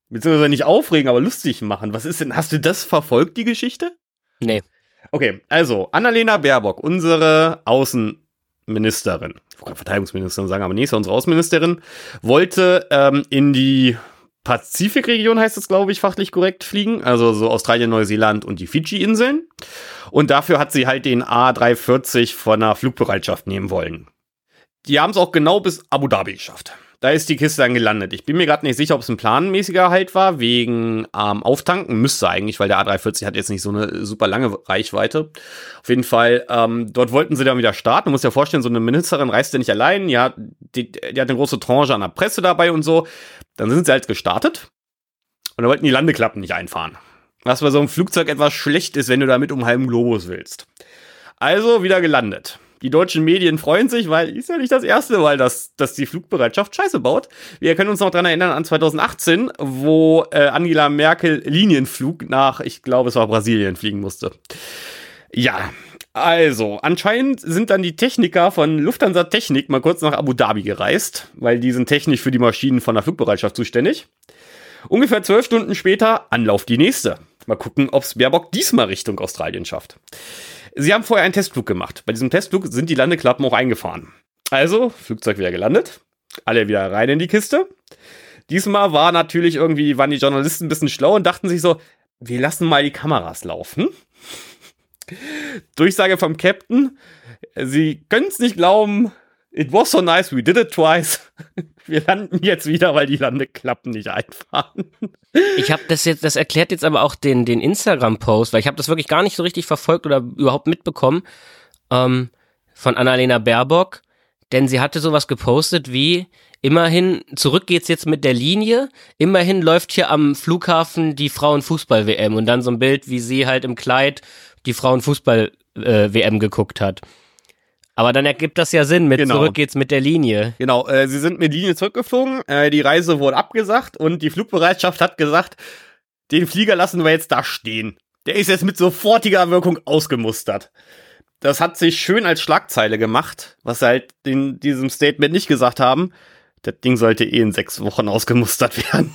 S1: Beziehungsweise nicht aufregen, aber lustig machen. Was ist denn, hast du das verfolgt, die Geschichte?
S2: Nee.
S1: Okay, also Annalena Baerbock, unsere Außenministerin, Verteidigungsministerin sagen, aber nächste unsere Außenministerin, wollte ähm, in die Pazifikregion heißt es, glaube ich, fachlich korrekt fliegen, also so Australien, Neuseeland und die Fidschi-Inseln. Und dafür hat sie halt den A340 von der Flugbereitschaft nehmen wollen. Die haben es auch genau bis Abu Dhabi geschafft. Da ist die Kiste dann gelandet. Ich bin mir gerade nicht sicher, ob es ein planmäßiger Halt war, wegen ähm, Auftanken. Müsste eigentlich, weil der A340 hat jetzt nicht so eine super lange Reichweite. Auf jeden Fall, ähm, dort wollten sie dann wieder starten. Du musst dir vorstellen, so eine Ministerin reist ja nicht allein. Ja, die, die hat eine große Tranche an der Presse dabei und so. Dann sind sie halt gestartet. Und da wollten die Landeklappen nicht einfahren. Was bei so einem Flugzeug etwas schlecht ist, wenn du damit um halben Globus willst. Also wieder gelandet. Die deutschen Medien freuen sich, weil ist ja nicht das erste Mal, dass, dass die Flugbereitschaft Scheiße baut. Wir können uns noch dran erinnern an 2018, wo äh, Angela Merkel Linienflug nach, ich glaube, es war Brasilien fliegen musste. Ja, also, anscheinend sind dann die Techniker von Lufthansa Technik mal kurz nach Abu Dhabi gereist, weil die sind technisch für die Maschinen von der Flugbereitschaft zuständig. Ungefähr zwölf Stunden später Anlauf die nächste. Mal gucken, ob es Baerbock diesmal Richtung Australien schafft. Sie haben vorher einen Testflug gemacht. Bei diesem Testflug sind die Landeklappen auch eingefahren. Also, Flugzeug wieder gelandet, alle wieder rein in die Kiste. Diesmal war natürlich irgendwie, waren die Journalisten ein bisschen schlau und dachten sich so, wir lassen mal die Kameras laufen. Durchsage vom Captain, sie können es nicht glauben, it was so nice, we did it twice. [LAUGHS] Wir landen jetzt wieder, weil die Landeklappen nicht einfahren.
S2: Ich habe das jetzt, das erklärt jetzt aber auch den, den Instagram-Post, weil ich habe das wirklich gar nicht so richtig verfolgt oder überhaupt mitbekommen ähm, von Annalena Baerbock, denn sie hatte sowas gepostet wie, immerhin, zurück geht's jetzt mit der Linie, immerhin läuft hier am Flughafen die Frauenfußball-WM und dann so ein Bild, wie sie halt im Kleid die Frauenfußball-WM geguckt hat. Aber dann ergibt das ja Sinn, mit
S1: Genau.
S2: zurück geht's mit der Linie.
S1: Genau, äh, sie sind mit Linie zurückgeflogen, äh, die Reise wurde abgesagt und die Flugbereitschaft hat gesagt, den Flieger lassen wir jetzt da stehen. Der ist jetzt mit sofortiger Wirkung ausgemustert. Das hat sich schön als Schlagzeile gemacht, was sie halt in diesem Statement nicht gesagt haben. Das Ding sollte eh in sechs Wochen ausgemustert [LAUGHS] werden.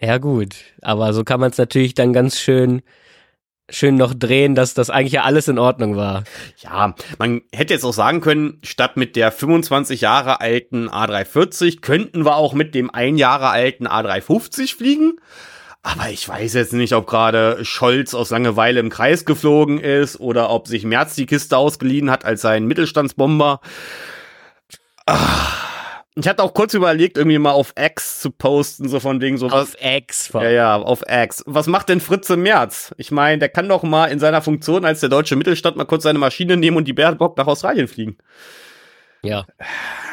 S2: Ja gut, aber so kann man es natürlich dann ganz schön schön noch drehen, dass das eigentlich ja alles in Ordnung war.
S1: Ja, man hätte jetzt auch sagen können, statt mit der 25 Jahre alten A340 könnten wir auch mit dem ein Jahre alten A350 fliegen. Aber ich weiß jetzt nicht, ob gerade Scholz aus Langeweile im Kreis geflogen ist oder ob sich Merz die Kiste ausgeliehen hat als sein Mittelstandsbomber. Ah. Ich hatte auch kurz überlegt, irgendwie mal auf X zu posten, so von wegen so.
S2: Auf X.
S1: Ja, ja, auf X. Was macht denn Fritze Merz? Ich meine, der kann doch mal in seiner Funktion als der deutsche Mittelstand mal kurz seine Maschine nehmen und die Baerbock nach Australien fliegen.
S2: Ja.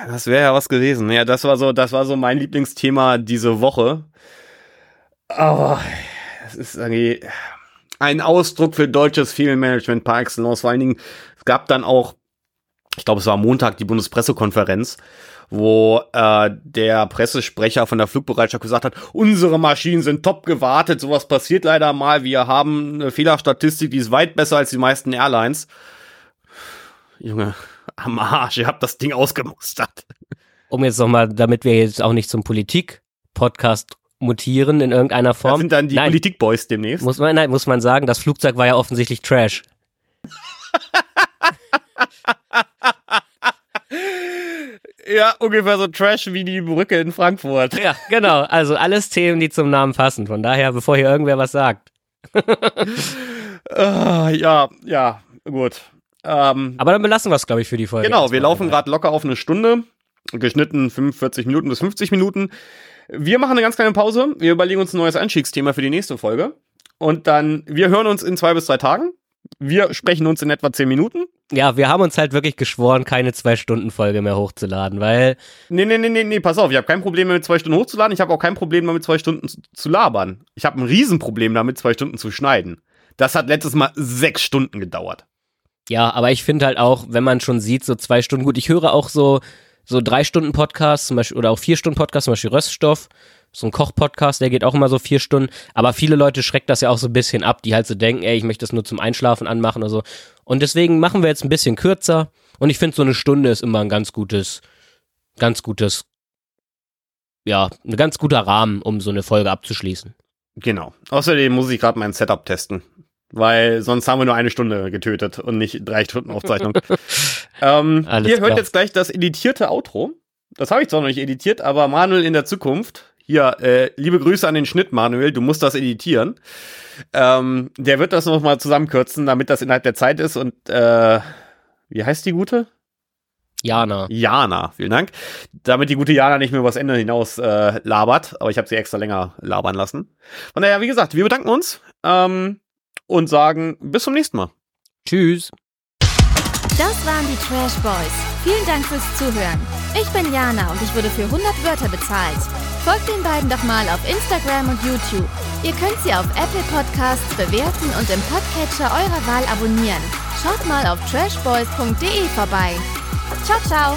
S1: Das wäre ja was gewesen. Ja, das war so, das war so mein Lieblingsthema diese Woche. Aber es ist irgendwie ein Ausdruck für deutsches Fehlmanagement par excellence. Vor allen Dingen, es gab dann auch, ich glaube, es war Montag die Bundespressekonferenz, wo äh, der Pressesprecher von der Flugbereitschaft gesagt hat, unsere Maschinen sind top gewartet, sowas passiert leider mal, wir haben eine Fehlerstatistik, die ist weit besser als die meisten Airlines. Junge, am Arsch, ihr habt das Ding ausgemustert.
S2: Um jetzt nochmal, damit wir jetzt auch nicht zum Politik-Podcast mutieren in irgendeiner
S1: Das
S2: Form.
S1: sind dann die
S2: nein,
S1: Politikboys demnächst.
S2: muss man, nein, muss man sagen, das Flugzeug war ja offensichtlich Trash. [LAUGHS]
S1: Ja, ungefähr so Trash wie die Brücke in Frankfurt.
S2: Ja, genau. Also alles Themen, die zum Namen passen. Von daher, bevor hier irgendwer was sagt. [LAUGHS]
S1: Ah, ja, ja, gut. Ähm,
S2: Aber dann belassen wir es, glaube ich, für die Folge.
S1: genau, wir laufen gerade locker auf eine Stunde. Geschnitten 45 Minuten bis 50 Minuten. Wir machen eine ganz kleine Pause. Wir überlegen uns ein neues Einstiegsthema für die nächste Folge. Und dann, wir hören uns in zwei bis drei Tagen. Wir sprechen uns in etwa 10 Minuten.
S2: Ja, wir haben uns halt wirklich geschworen, keine Zwei-Stunden-Folge mehr hochzuladen, weil
S1: Nee, nee, nee, nee, nee, pass auf, ich habe kein Problem damit, zwei Stunden hochzuladen. Ich habe auch kein Problem damit, zwei Stunden zu, zu labern. Ich habe ein Riesenproblem damit, zwei Stunden zu schneiden. Das hat letztes Mal sechs Stunden gedauert.
S2: Ja, aber ich finde halt auch, wenn man schon sieht, so zwei Stunden, gut, ich höre auch so, so drei Stunden Podcasts, zum Beispiel, oder auch vier Stunden Podcasts, zum Beispiel Röststoff, so ein Koch-Podcast, der geht auch immer so vier Stunden, aber viele Leute schreckt das ja auch so ein bisschen ab, die halt so denken, ey, ich möchte das nur zum Einschlafen anmachen oder so. Und deswegen machen wir jetzt ein bisschen kürzer und ich finde so eine Stunde ist immer ein ganz gutes, ganz gutes, ja, ein ganz guter Rahmen, um so eine Folge abzuschließen.
S1: Genau. Außerdem muss ich gerade mein Setup testen. Weil sonst haben wir nur eine Stunde getötet und nicht drei Stunden Aufzeichnung. [LAUGHS] ähm, ihr hört jetzt gleich das editierte Outro. Das habe ich zwar noch nicht editiert, aber Manuel in der Zukunft, hier, äh, liebe Grüße an den Schnitt, Manuel, du musst das editieren. Ähm, der wird das nochmal zusammenkürzen, damit das innerhalb der Zeit ist und äh, wie heißt die gute?
S2: Jana.
S1: Jana, vielen Dank. Damit die gute Jana nicht mehr übers Ende hinaus äh, labert, aber ich habe sie extra länger labern lassen. Von daher, wie gesagt, wir bedanken uns ähm, und sagen bis zum nächsten Mal.
S2: Tschüss.
S3: Das waren die Trash Boys. Vielen Dank fürs Zuhören. Ich bin Jana und ich wurde für 100 Wörter bezahlt. Folgt den beiden doch mal auf Instagram und YouTube. Ihr könnt sie auf Apple Podcasts bewerten und im Podcatcher eurer Wahl abonnieren. Schaut mal auf trashboys.de vorbei. Ciao, ciao!